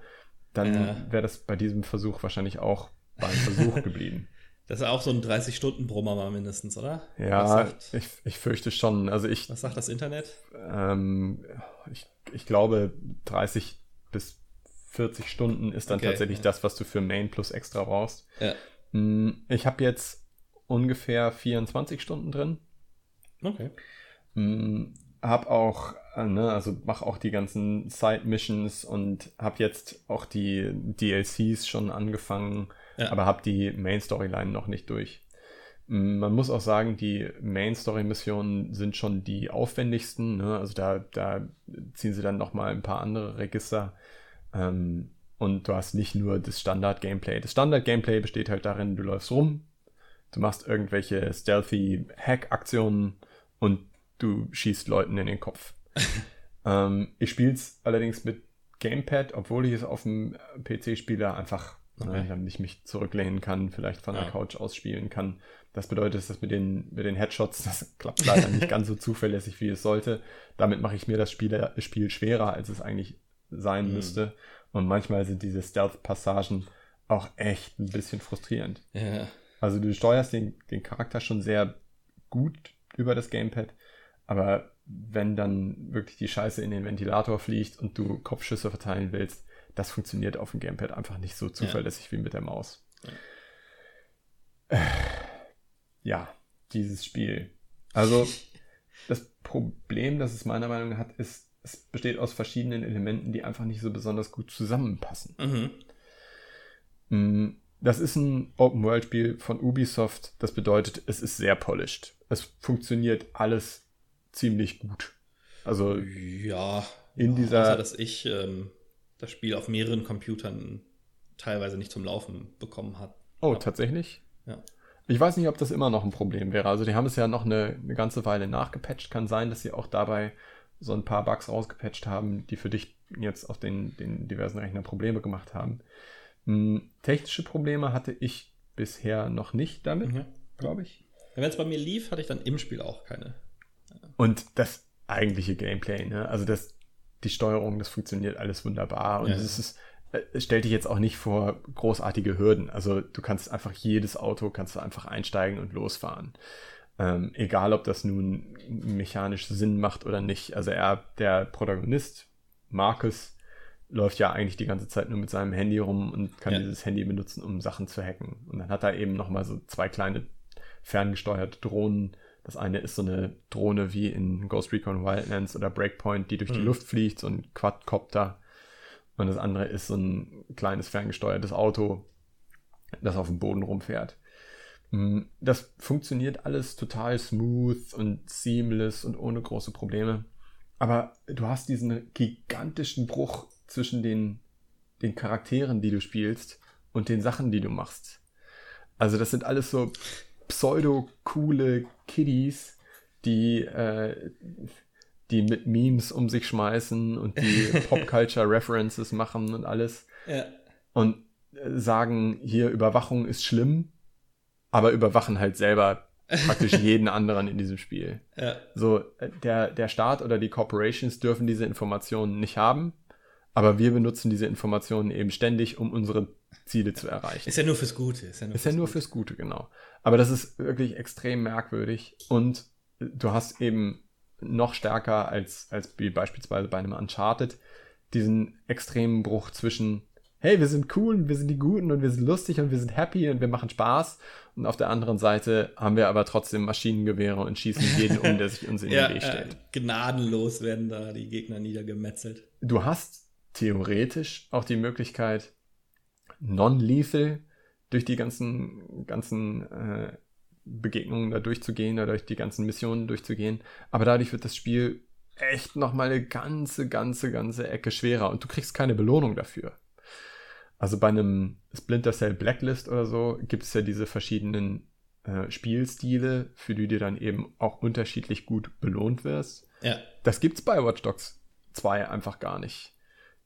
Speaker 2: dann ja. wäre das bei diesem Versuch wahrscheinlich auch beim Versuch geblieben.
Speaker 1: Das ist auch so ein 30-Stunden-Brummer mal mindestens, oder?
Speaker 2: Ja, ich, ich fürchte schon. Also ich,
Speaker 1: Was sagt das Internet?
Speaker 2: Ähm, ich, ich glaube, 30 bis 40 Stunden ist dann okay, tatsächlich ja. das, was du für Main plus extra brauchst.
Speaker 1: Ja.
Speaker 2: Hm, ich habe jetzt ungefähr 24 Stunden drin.
Speaker 1: Okay.
Speaker 2: Hm, hab auch, äh, ne, also mach auch die ganzen Side-Missions und hab jetzt auch die DLCs schon angefangen, ja. aber hab die Main-Storyline noch nicht durch. Man muss auch sagen, die Main-Story-Missionen sind schon die aufwendigsten. Ne? Also da, da ziehen sie dann nochmal ein paar andere Register. Ähm, und du hast nicht nur das Standard-Gameplay. Das Standard-Gameplay besteht halt darin, du läufst rum, du machst irgendwelche stealthy Hack-Aktionen und du schießt Leuten in den Kopf. ähm, ich spiele es allerdings mit Gamepad, obwohl ich es auf dem PC spiele, einfach okay. damit ich mich zurücklehnen kann, vielleicht von ja. der Couch aus spielen kann. Das bedeutet, dass mit den, mit den Headshots, das klappt leider nicht ganz so zuverlässig, wie es sollte. Damit mache ich mir das Spiel, Spiel schwerer, als es eigentlich sein mhm. müsste. Und manchmal sind diese Stealth-Passagen auch echt ein bisschen frustrierend.
Speaker 1: Ja.
Speaker 2: Also du steuerst den, den Charakter schon sehr gut über das Gamepad, aber wenn dann wirklich die Scheiße in den Ventilator fliegt und du Kopfschüsse verteilen willst, das funktioniert auf dem Gamepad einfach nicht so zuverlässig ja. wie mit der Maus. Ja. Ja, dieses Spiel. Also das Problem, das es meiner Meinung nach hat, ist, es besteht aus verschiedenen Elementen, die einfach nicht so besonders gut zusammenpassen. Mhm. Mm, das ist ein Open-World-Spiel von Ubisoft. Das bedeutet, es ist sehr polished. Es funktioniert alles ziemlich gut. Also
Speaker 1: ja,
Speaker 2: in dieser.
Speaker 1: Außer, dass ich ähm, das Spiel auf mehreren Computern teilweise nicht zum Laufen bekommen habe.
Speaker 2: Oh, tatsächlich?
Speaker 1: Ja.
Speaker 2: Ich weiß nicht, ob das immer noch ein Problem wäre. Also die haben es ja noch eine, eine ganze Weile nachgepatcht. Kann sein, dass sie auch dabei so ein paar Bugs rausgepatcht haben, die für dich jetzt auf den, den diversen Rechnern Probleme gemacht haben. Hm, technische Probleme hatte ich bisher noch nicht damit, mhm. glaube ich.
Speaker 1: Wenn es bei mir lief, hatte ich dann im Spiel auch keine.
Speaker 2: Und das eigentliche Gameplay, ne? Also das, die Steuerung, das funktioniert alles wunderbar. Und ja. es ist, es stellt dich jetzt auch nicht vor großartige Hürden. Also du kannst einfach jedes Auto, kannst du einfach einsteigen und losfahren. Ähm, egal, ob das nun mechanisch Sinn macht oder nicht. Also er, der Protagonist, Marcus, läuft ja eigentlich die ganze Zeit nur mit seinem Handy rum und kann ja. dieses Handy benutzen, um Sachen zu hacken. Und dann hat er eben nochmal so zwei kleine ferngesteuerte Drohnen. Das eine ist so eine Drohne wie in Ghost Recon Wildlands oder Breakpoint, die durch mhm. die Luft fliegt, so ein Quadcopter. Und das andere ist so ein kleines ferngesteuertes Auto, das auf dem Boden rumfährt. Mm, das funktioniert alles total smooth und seamless und ohne große Probleme. Aber du hast diesen gigantischen Bruch zwischen den, den Charakteren, die du spielst und den Sachen, die du machst. Also das sind alles so pseudo-coole Kiddies, die, äh, die mit Memes um sich schmeißen und die Pop-Culture-References machen und alles.
Speaker 1: Ja.
Speaker 2: Und sagen, hier Überwachung ist schlimm, aber überwachen halt selber praktisch jeden anderen in diesem Spiel.
Speaker 1: Ja.
Speaker 2: So, äh, der, der Staat oder die Corporations dürfen diese Informationen nicht haben, aber wir benutzen diese Informationen eben ständig, um unsere Ziele zu erreichen.
Speaker 1: Ist ja nur fürs Gute.
Speaker 2: Ist ja nur, ist fürs, ja nur Gute. fürs Gute, genau. Aber das ist wirklich extrem merkwürdig und du hast eben noch stärker als, als beispielsweise bei einem Uncharted diesen extremen Bruch zwischen hey, wir sind cool und wir sind die Guten und wir sind lustig und wir sind happy und wir machen Spaß. Und auf der anderen Seite haben wir aber trotzdem Maschinengewehre und schießen jeden um, der sich uns in ja, den Weg stellt.
Speaker 1: Ja, gnadenlos werden da die Gegner niedergemetzelt.
Speaker 2: Du hast theoretisch auch die Möglichkeit, non-lethal durch die ganzen, ganzen äh, Begegnungen da durchzugehen oder durch die ganzen Missionen durchzugehen. Aber dadurch wird das Spiel echt nochmal eine ganze, ganze, ganze Ecke schwerer und du kriegst keine Belohnung dafür. Also bei einem Splinter Cell Blacklist oder so gibt es ja diese verschiedenen äh, Spielstile, für die du dann eben auch unterschiedlich gut belohnt wirst.
Speaker 1: Ja.
Speaker 2: Das gibt's bei Watch Dogs 2 einfach gar nicht.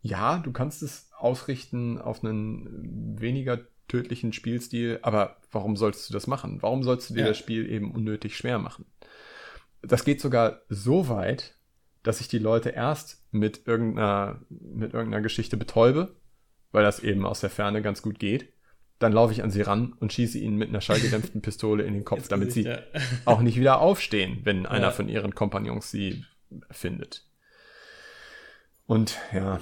Speaker 2: Ja, du kannst es ausrichten auf einen weniger tödlichen Spielstil, aber warum sollst du das machen? Warum sollst du dir ja. das Spiel eben unnötig schwer machen? Das geht sogar so weit, dass ich die Leute erst mit irgendeiner, mit irgendeiner Geschichte betäube weil das eben aus der Ferne ganz gut geht. Dann laufe ich an sie ran und schieße ihnen mit einer schallgedämpften Pistole in den Kopf, damit sie ja. auch nicht wieder aufstehen, wenn einer ja. von ihren Kompagnons sie findet. Und ja,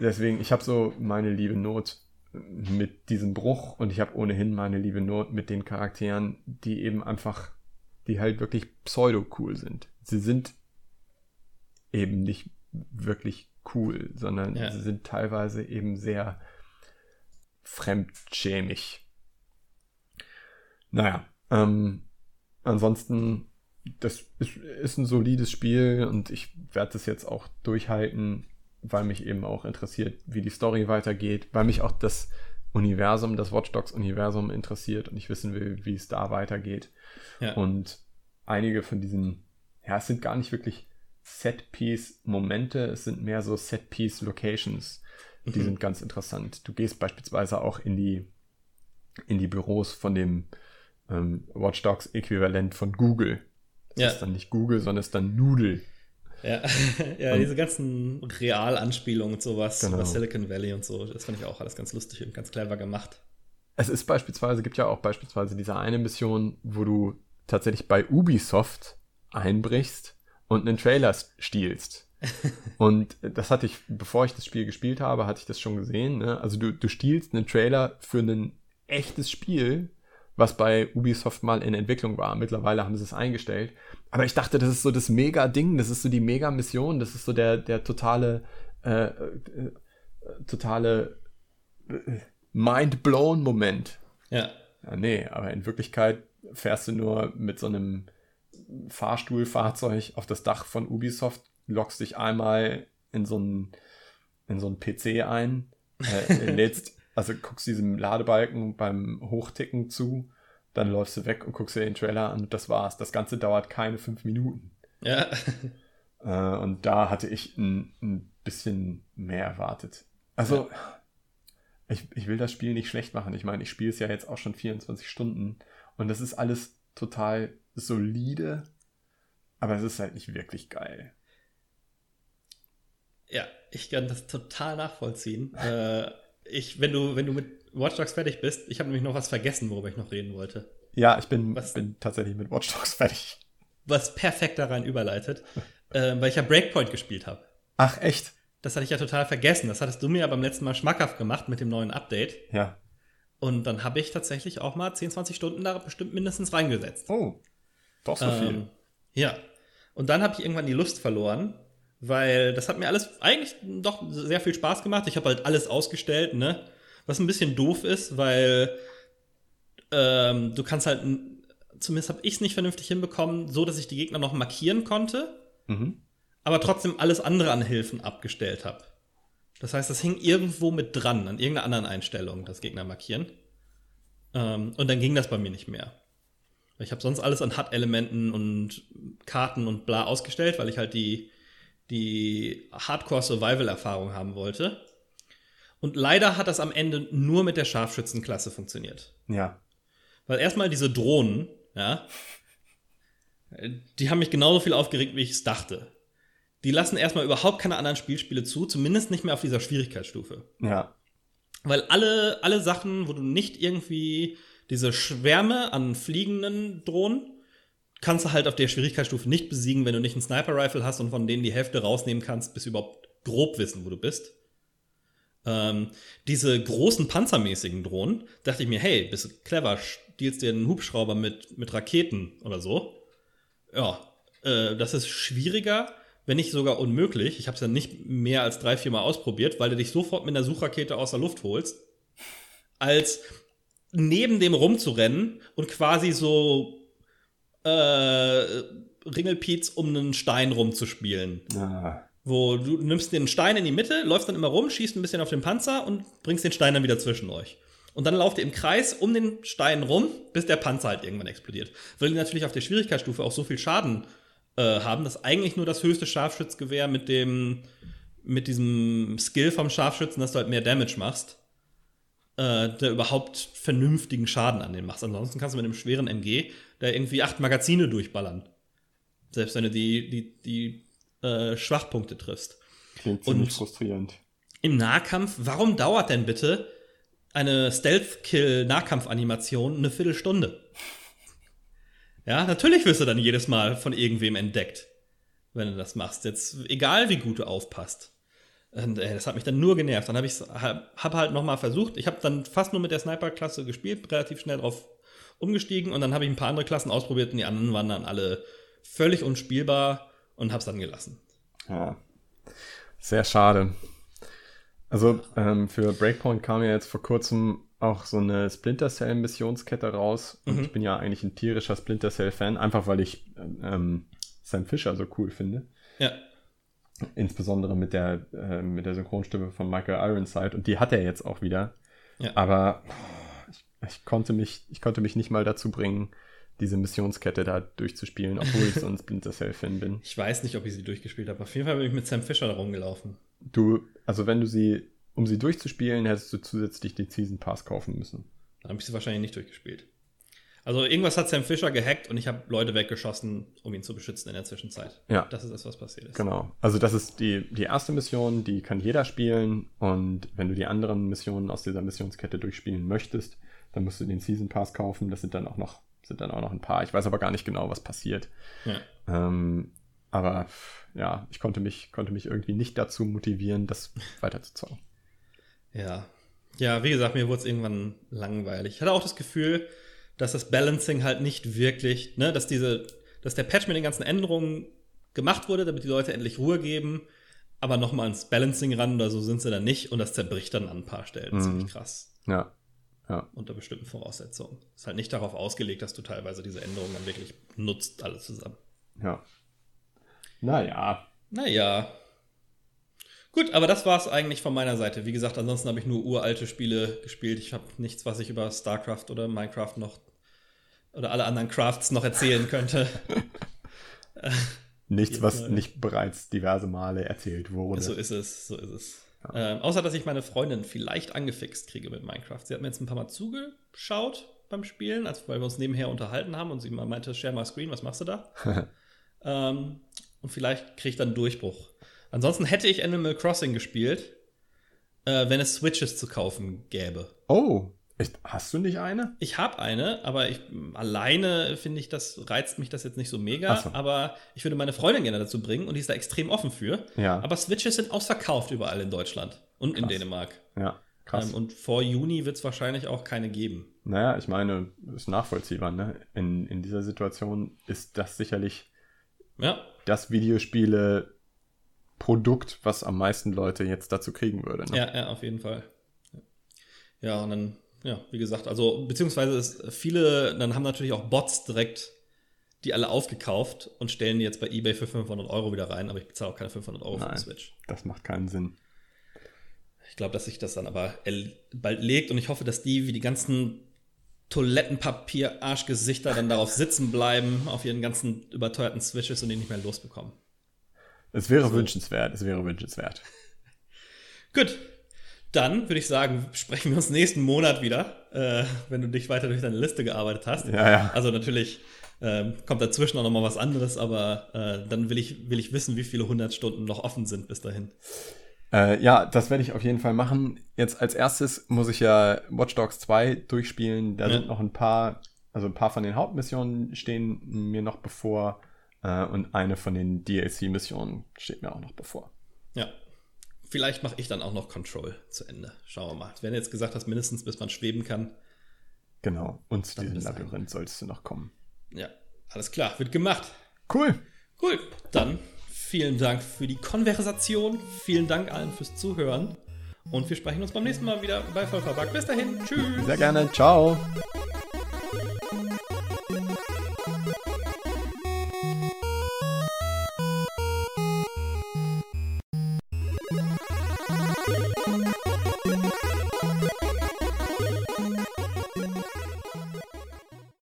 Speaker 2: deswegen, ich habe so meine liebe Not mit diesem Bruch und ich habe ohnehin meine liebe Not mit den Charakteren, die eben einfach, die halt wirklich pseudo-cool sind. Sie sind eben nicht wirklich cool, sondern ja. sie sind teilweise eben sehr fremdschämig. Naja, ähm, ansonsten, das ist, ist ein solides Spiel und ich werde das jetzt auch durchhalten, weil mich eben auch interessiert, wie die Story weitergeht, weil mich auch das Universum, das Watch Dogs Universum interessiert und ich wissen will, wie es da weitergeht. Ja. Und einige von diesen, ja, es sind gar nicht wirklich Set-Piece-Momente, es sind mehr so Set-Piece-Locations, Die mhm. sind ganz interessant. Du gehst beispielsweise auch in die, in die Büros von dem ähm, Watch Dogs-Äquivalent von Google. Das ja. ist dann nicht Google, sondern ist dann Noodle.
Speaker 1: Ja, ja diese ganzen Realanspielungen und sowas genau. über Silicon Valley und so, das fand ich auch alles ganz lustig und ganz clever gemacht.
Speaker 2: Es ist beispielsweise, gibt ja auch beispielsweise diese eine Mission, wo du tatsächlich bei Ubisoft einbrichst und einen Trailer stiehlst. und das hatte ich, bevor ich das Spiel gespielt habe, hatte ich das schon gesehen. Ne? Also du, du stiehlst einen Trailer für ein echtes Spiel, was bei Ubisoft mal in Entwicklung war. Mittlerweile haben sie es eingestellt. Aber ich dachte, das ist so das Mega-Ding, das ist so die Mega-Mission, das ist so der, der totale, äh, äh, totale äh, Mind-blown-Moment.
Speaker 1: Ja.
Speaker 2: ja. Nee, aber in Wirklichkeit fährst du nur mit so einem Fahrstuhlfahrzeug auf das Dach von Ubisoft, lockst dich einmal in so einen, in so einen PC ein, äh, lädst, also guckst diesem Ladebalken beim Hochticken zu, dann läufst du weg und guckst dir den Trailer an und das war's. Das Ganze dauert keine fünf Minuten.
Speaker 1: Ja.
Speaker 2: Äh, und da hatte ich ein, ein bisschen mehr erwartet. Also, ja. ich, ich will das Spiel nicht schlecht machen. Ich meine, ich spiele es ja jetzt auch schon 24 Stunden und das ist alles total solide, aber es ist halt nicht wirklich geil.
Speaker 1: Ja, ich kann das total nachvollziehen. äh, ich, wenn du, wenn du mit Watch Dogs fertig bist, ich habe nämlich noch was vergessen, worüber ich noch reden wollte.
Speaker 2: Ja, ich bin, was, bin tatsächlich mit Watch Dogs fertig.
Speaker 1: Was perfekt da rein überleitet, äh, weil ich ja Breakpoint gespielt habe.
Speaker 2: Ach, echt?
Speaker 1: Das hatte ich ja total vergessen. Das hattest du mir ja beim letzten Mal schmackhaft gemacht mit dem neuen Update.
Speaker 2: Ja.
Speaker 1: Und dann habe ich tatsächlich auch mal 10, 20 Stunden da bestimmt mindestens reingesetzt.
Speaker 2: Oh, doch so ähm, viel.
Speaker 1: Ja. Und dann habe ich irgendwann die Lust verloren, weil das hat mir alles eigentlich doch sehr viel Spaß gemacht. Ich habe halt alles ausgestellt, ne? Was ein bisschen doof ist, weil ähm, du kannst halt, zumindest habe ich es nicht vernünftig hinbekommen, so dass ich die Gegner noch markieren konnte, mhm. aber trotzdem alles andere an Hilfen abgestellt habe. Das heißt, das hing irgendwo mit dran, an irgendeiner anderen Einstellung, das Gegner markieren. Ähm, und dann ging das bei mir nicht mehr. Ich habe sonst alles an HUD-Elementen und Karten und bla ausgestellt, weil ich halt die, die Hardcore-Survival-Erfahrung haben wollte. Und leider hat das am Ende nur mit der Scharfschützenklasse funktioniert.
Speaker 2: Ja.
Speaker 1: Weil erstmal diese Drohnen, ja, die haben mich genauso viel aufgeregt, wie ich es dachte die lassen erstmal überhaupt keine anderen Spielspiele zu, zumindest nicht mehr auf dieser Schwierigkeitsstufe.
Speaker 2: Ja.
Speaker 1: Weil alle, alle Sachen, wo du nicht irgendwie diese Schwärme an fliegenden Drohnen, kannst du halt auf der Schwierigkeitsstufe nicht besiegen, wenn du nicht einen Sniper-Rifle hast und von denen die Hälfte rausnehmen kannst, bis überhaupt grob wissen, wo du bist. Ähm, diese großen panzermäßigen Drohnen, dachte ich mir, hey, bist du clever, stiehlst dir einen Hubschrauber mit, mit Raketen oder so. Ja, äh, das ist schwieriger, wenn nicht sogar unmöglich. Ich habe es ja nicht mehr als drei, vier Mal ausprobiert, weil du dich sofort mit einer Suchrakete aus der Luft holst, als neben dem rumzurennen und quasi so äh, Ringelpiez um einen Stein rumzuspielen.
Speaker 2: Ah.
Speaker 1: Wo du nimmst den Stein in die Mitte, läufst dann immer rum, schießt ein bisschen auf den Panzer und bringst den Stein dann wieder zwischen euch. Und dann lauft ihr im Kreis um den Stein rum, bis der Panzer halt irgendwann explodiert. Weil die natürlich auf der Schwierigkeitsstufe auch so viel Schaden äh, haben, dass eigentlich nur das höchste Scharfschützgewehr mit dem mit diesem Skill vom Scharfschützen, dass du halt mehr Damage machst, äh, der überhaupt vernünftigen Schaden an den machst. Ansonsten kannst du mit einem schweren MG da irgendwie acht Magazine durchballern. Selbst wenn du die, die, die äh, Schwachpunkte triffst.
Speaker 2: Klingt ziemlich Und frustrierend.
Speaker 1: Im Nahkampf, warum dauert denn bitte eine Stealth-Kill-Nahkampfanimation eine Viertelstunde? Ja, natürlich wirst du dann jedes Mal von irgendwem entdeckt, wenn du das machst. Jetzt egal, wie gut du aufpasst. Und ey, das hat mich dann nur genervt. Dann habe ich hab, hab halt noch mal versucht. Ich habe dann fast nur mit der Sniper-Klasse gespielt, relativ schnell drauf umgestiegen und dann habe ich ein paar andere Klassen ausprobiert und die anderen waren dann alle völlig unspielbar und habe es dann gelassen.
Speaker 2: Ja, sehr schade. Also ähm, für Breakpoint kam ja jetzt vor kurzem auch so eine Splinter Cell Missionskette raus. Und mhm. ich bin ja eigentlich ein tierischer Splinter Cell Fan, einfach weil ich ähm, Sam Fisher so cool finde.
Speaker 1: Ja.
Speaker 2: Insbesondere mit der, äh, mit der Synchronstimme von Michael Ironside. Und die hat er jetzt auch wieder.
Speaker 1: Ja.
Speaker 2: Aber ich, konnte mich, ich konnte mich nicht mal dazu bringen, diese Missionskette da durchzuspielen, obwohl ich so ein Splinter Cell-Fan bin.
Speaker 1: Ich weiß nicht, ob ich sie durchgespielt habe. Auf jeden Fall bin ich mit Sam Fisher da rumgelaufen.
Speaker 2: Du, also wenn du sie um sie durchzuspielen, hättest du zusätzlich den Season Pass kaufen müssen.
Speaker 1: Dann habe ich sie wahrscheinlich nicht durchgespielt. Also irgendwas hat Sam Fisher gehackt und ich habe Leute weggeschossen, um ihn zu beschützen in der Zwischenzeit.
Speaker 2: Ja.
Speaker 1: Das ist das, was passiert ist.
Speaker 2: Genau. Also das ist die, die erste Mission, die kann jeder spielen. Und wenn du die anderen Missionen aus dieser Missionskette durchspielen möchtest, dann musst du den Season Pass kaufen. Das sind dann auch noch, sind dann auch noch ein paar. Ich weiß aber gar nicht genau, was passiert.
Speaker 1: Ja.
Speaker 2: Ähm, aber ja, ich konnte mich, konnte mich irgendwie nicht dazu motivieren, das weiterzuzocken.
Speaker 1: Ja. Ja, wie gesagt, mir wurde es irgendwann langweilig. Ich hatte auch das Gefühl, dass das Balancing halt nicht wirklich, ne, dass diese, dass der Patch mit den ganzen Änderungen gemacht wurde, damit die Leute endlich Ruhe geben, aber nochmal ins Balancing ran oder so sind sie dann nicht und das zerbricht dann an ein paar Stellen.
Speaker 2: Mhm.
Speaker 1: Ziemlich krass.
Speaker 2: Ja. Ja.
Speaker 1: Unter bestimmten Voraussetzungen. Ist halt nicht darauf ausgelegt, dass du teilweise diese Änderungen dann wirklich nutzt, alle zusammen.
Speaker 2: Ja. Naja.
Speaker 1: Naja. Gut, aber das war es eigentlich von meiner Seite. Wie gesagt, ansonsten habe ich nur uralte Spiele gespielt. Ich habe nichts, was ich über StarCraft oder Minecraft noch oder alle anderen Crafts noch erzählen könnte.
Speaker 2: Nichts, was nicht bereits diverse Male erzählt wurde.
Speaker 1: so ist es, so ist es. Ähm, außer, dass ich meine Freundin vielleicht angefixt kriege mit Minecraft. Sie hat mir jetzt ein paar Mal zugeschaut beim Spielen, als, weil wir uns nebenher unterhalten haben und sie mal meinte, share my screen, was machst du da? ähm, und vielleicht kriege ich dann einen Durchbruch. Ansonsten hätte ich Animal Crossing gespielt, äh, wenn es Switches zu kaufen gäbe.
Speaker 2: oh, echt, hast du nicht eine?
Speaker 1: Ich habe eine, aber ich alleine finde ich, das reizt mich das jetzt nicht so mega.
Speaker 2: So.
Speaker 1: Aber ich würde meine Freundin gerne dazu bringen und die ist da extrem offen für.
Speaker 2: Ja.
Speaker 1: Aber Switches sind ausverkauft überall in Deutschland und in
Speaker 2: Krass.
Speaker 1: Dänemark.
Speaker 2: Ja, krass.
Speaker 1: Ähm, und vor Juni wird es wahrscheinlich auch keine geben.
Speaker 2: Naja, ich meine, ist nachvollziehbar, ne? In, in dieser Situation ist das sicherlich
Speaker 1: Ja,
Speaker 2: das Videospiele-Produkt, was am meisten Leute jetzt dazu kriegen würde. Ne?
Speaker 1: ja, ja, auf jeden Fall. Ja, und dann, ja, wie gesagt, also, beziehungsweise ist viele, dann haben natürlich auch Bots direkt die alle aufgekauft und stellen die jetzt bei eBay für 500 Euro wieder rein, aber ich bezahle auch keine 500 Euro für
Speaker 2: Nein.
Speaker 1: die Switch.
Speaker 2: Das macht keinen Sinn.
Speaker 1: Ich glaube, dass sich das dann aber bald legt und ich hoffe, dass die wie die ganzen Toilettenpapier-Arschgesichter dann darauf sitzen bleiben, auf ihren ganzen überteuerten Switches und die nicht mehr losbekommen.
Speaker 2: Es wäre wünschenswert, es wäre wünschenswert.
Speaker 1: Gut, dann würde ich sagen, sprechen wir uns nächsten Monat wieder, äh, wenn du dich weiter durch deine Liste gearbeitet hast.
Speaker 2: Ja, ja.
Speaker 1: Also natürlich ähm, kommt dazwischen auch noch mal was anderes, aber äh, dann will ich, will ich wissen, wie viele 100 Stunden noch offen sind bis dahin.
Speaker 2: Äh, ja, das werde ich auf jeden Fall machen. Jetzt als erstes muss ich ja Watch Dogs 2 durchspielen. Da
Speaker 1: Ja.
Speaker 2: sind noch ein paar, also ein paar von den Hauptmissionen stehen mir noch bevor. Äh, und eine von den DLC-Missionen steht mir auch noch bevor.
Speaker 1: Ja. Vielleicht mache ich dann auch noch Control zu Ende. Schauen wir mal. Wenn du jetzt gesagt hast, mindestens bis man schweben kann.
Speaker 2: Genau. Und zu
Speaker 1: Dann
Speaker 2: diesem. Labyrinth solltest du noch kommen.
Speaker 1: Ja, alles klar, wird gemacht.
Speaker 2: Cool.
Speaker 1: Cool. Dann vielen Dank für die Konversation. Vielen Dank allen fürs Zuhören. Und wir sprechen uns beim nächsten Mal wieder bei Vollverbackt. Bis dahin. Tschüss.
Speaker 2: Sehr gerne. Ciao.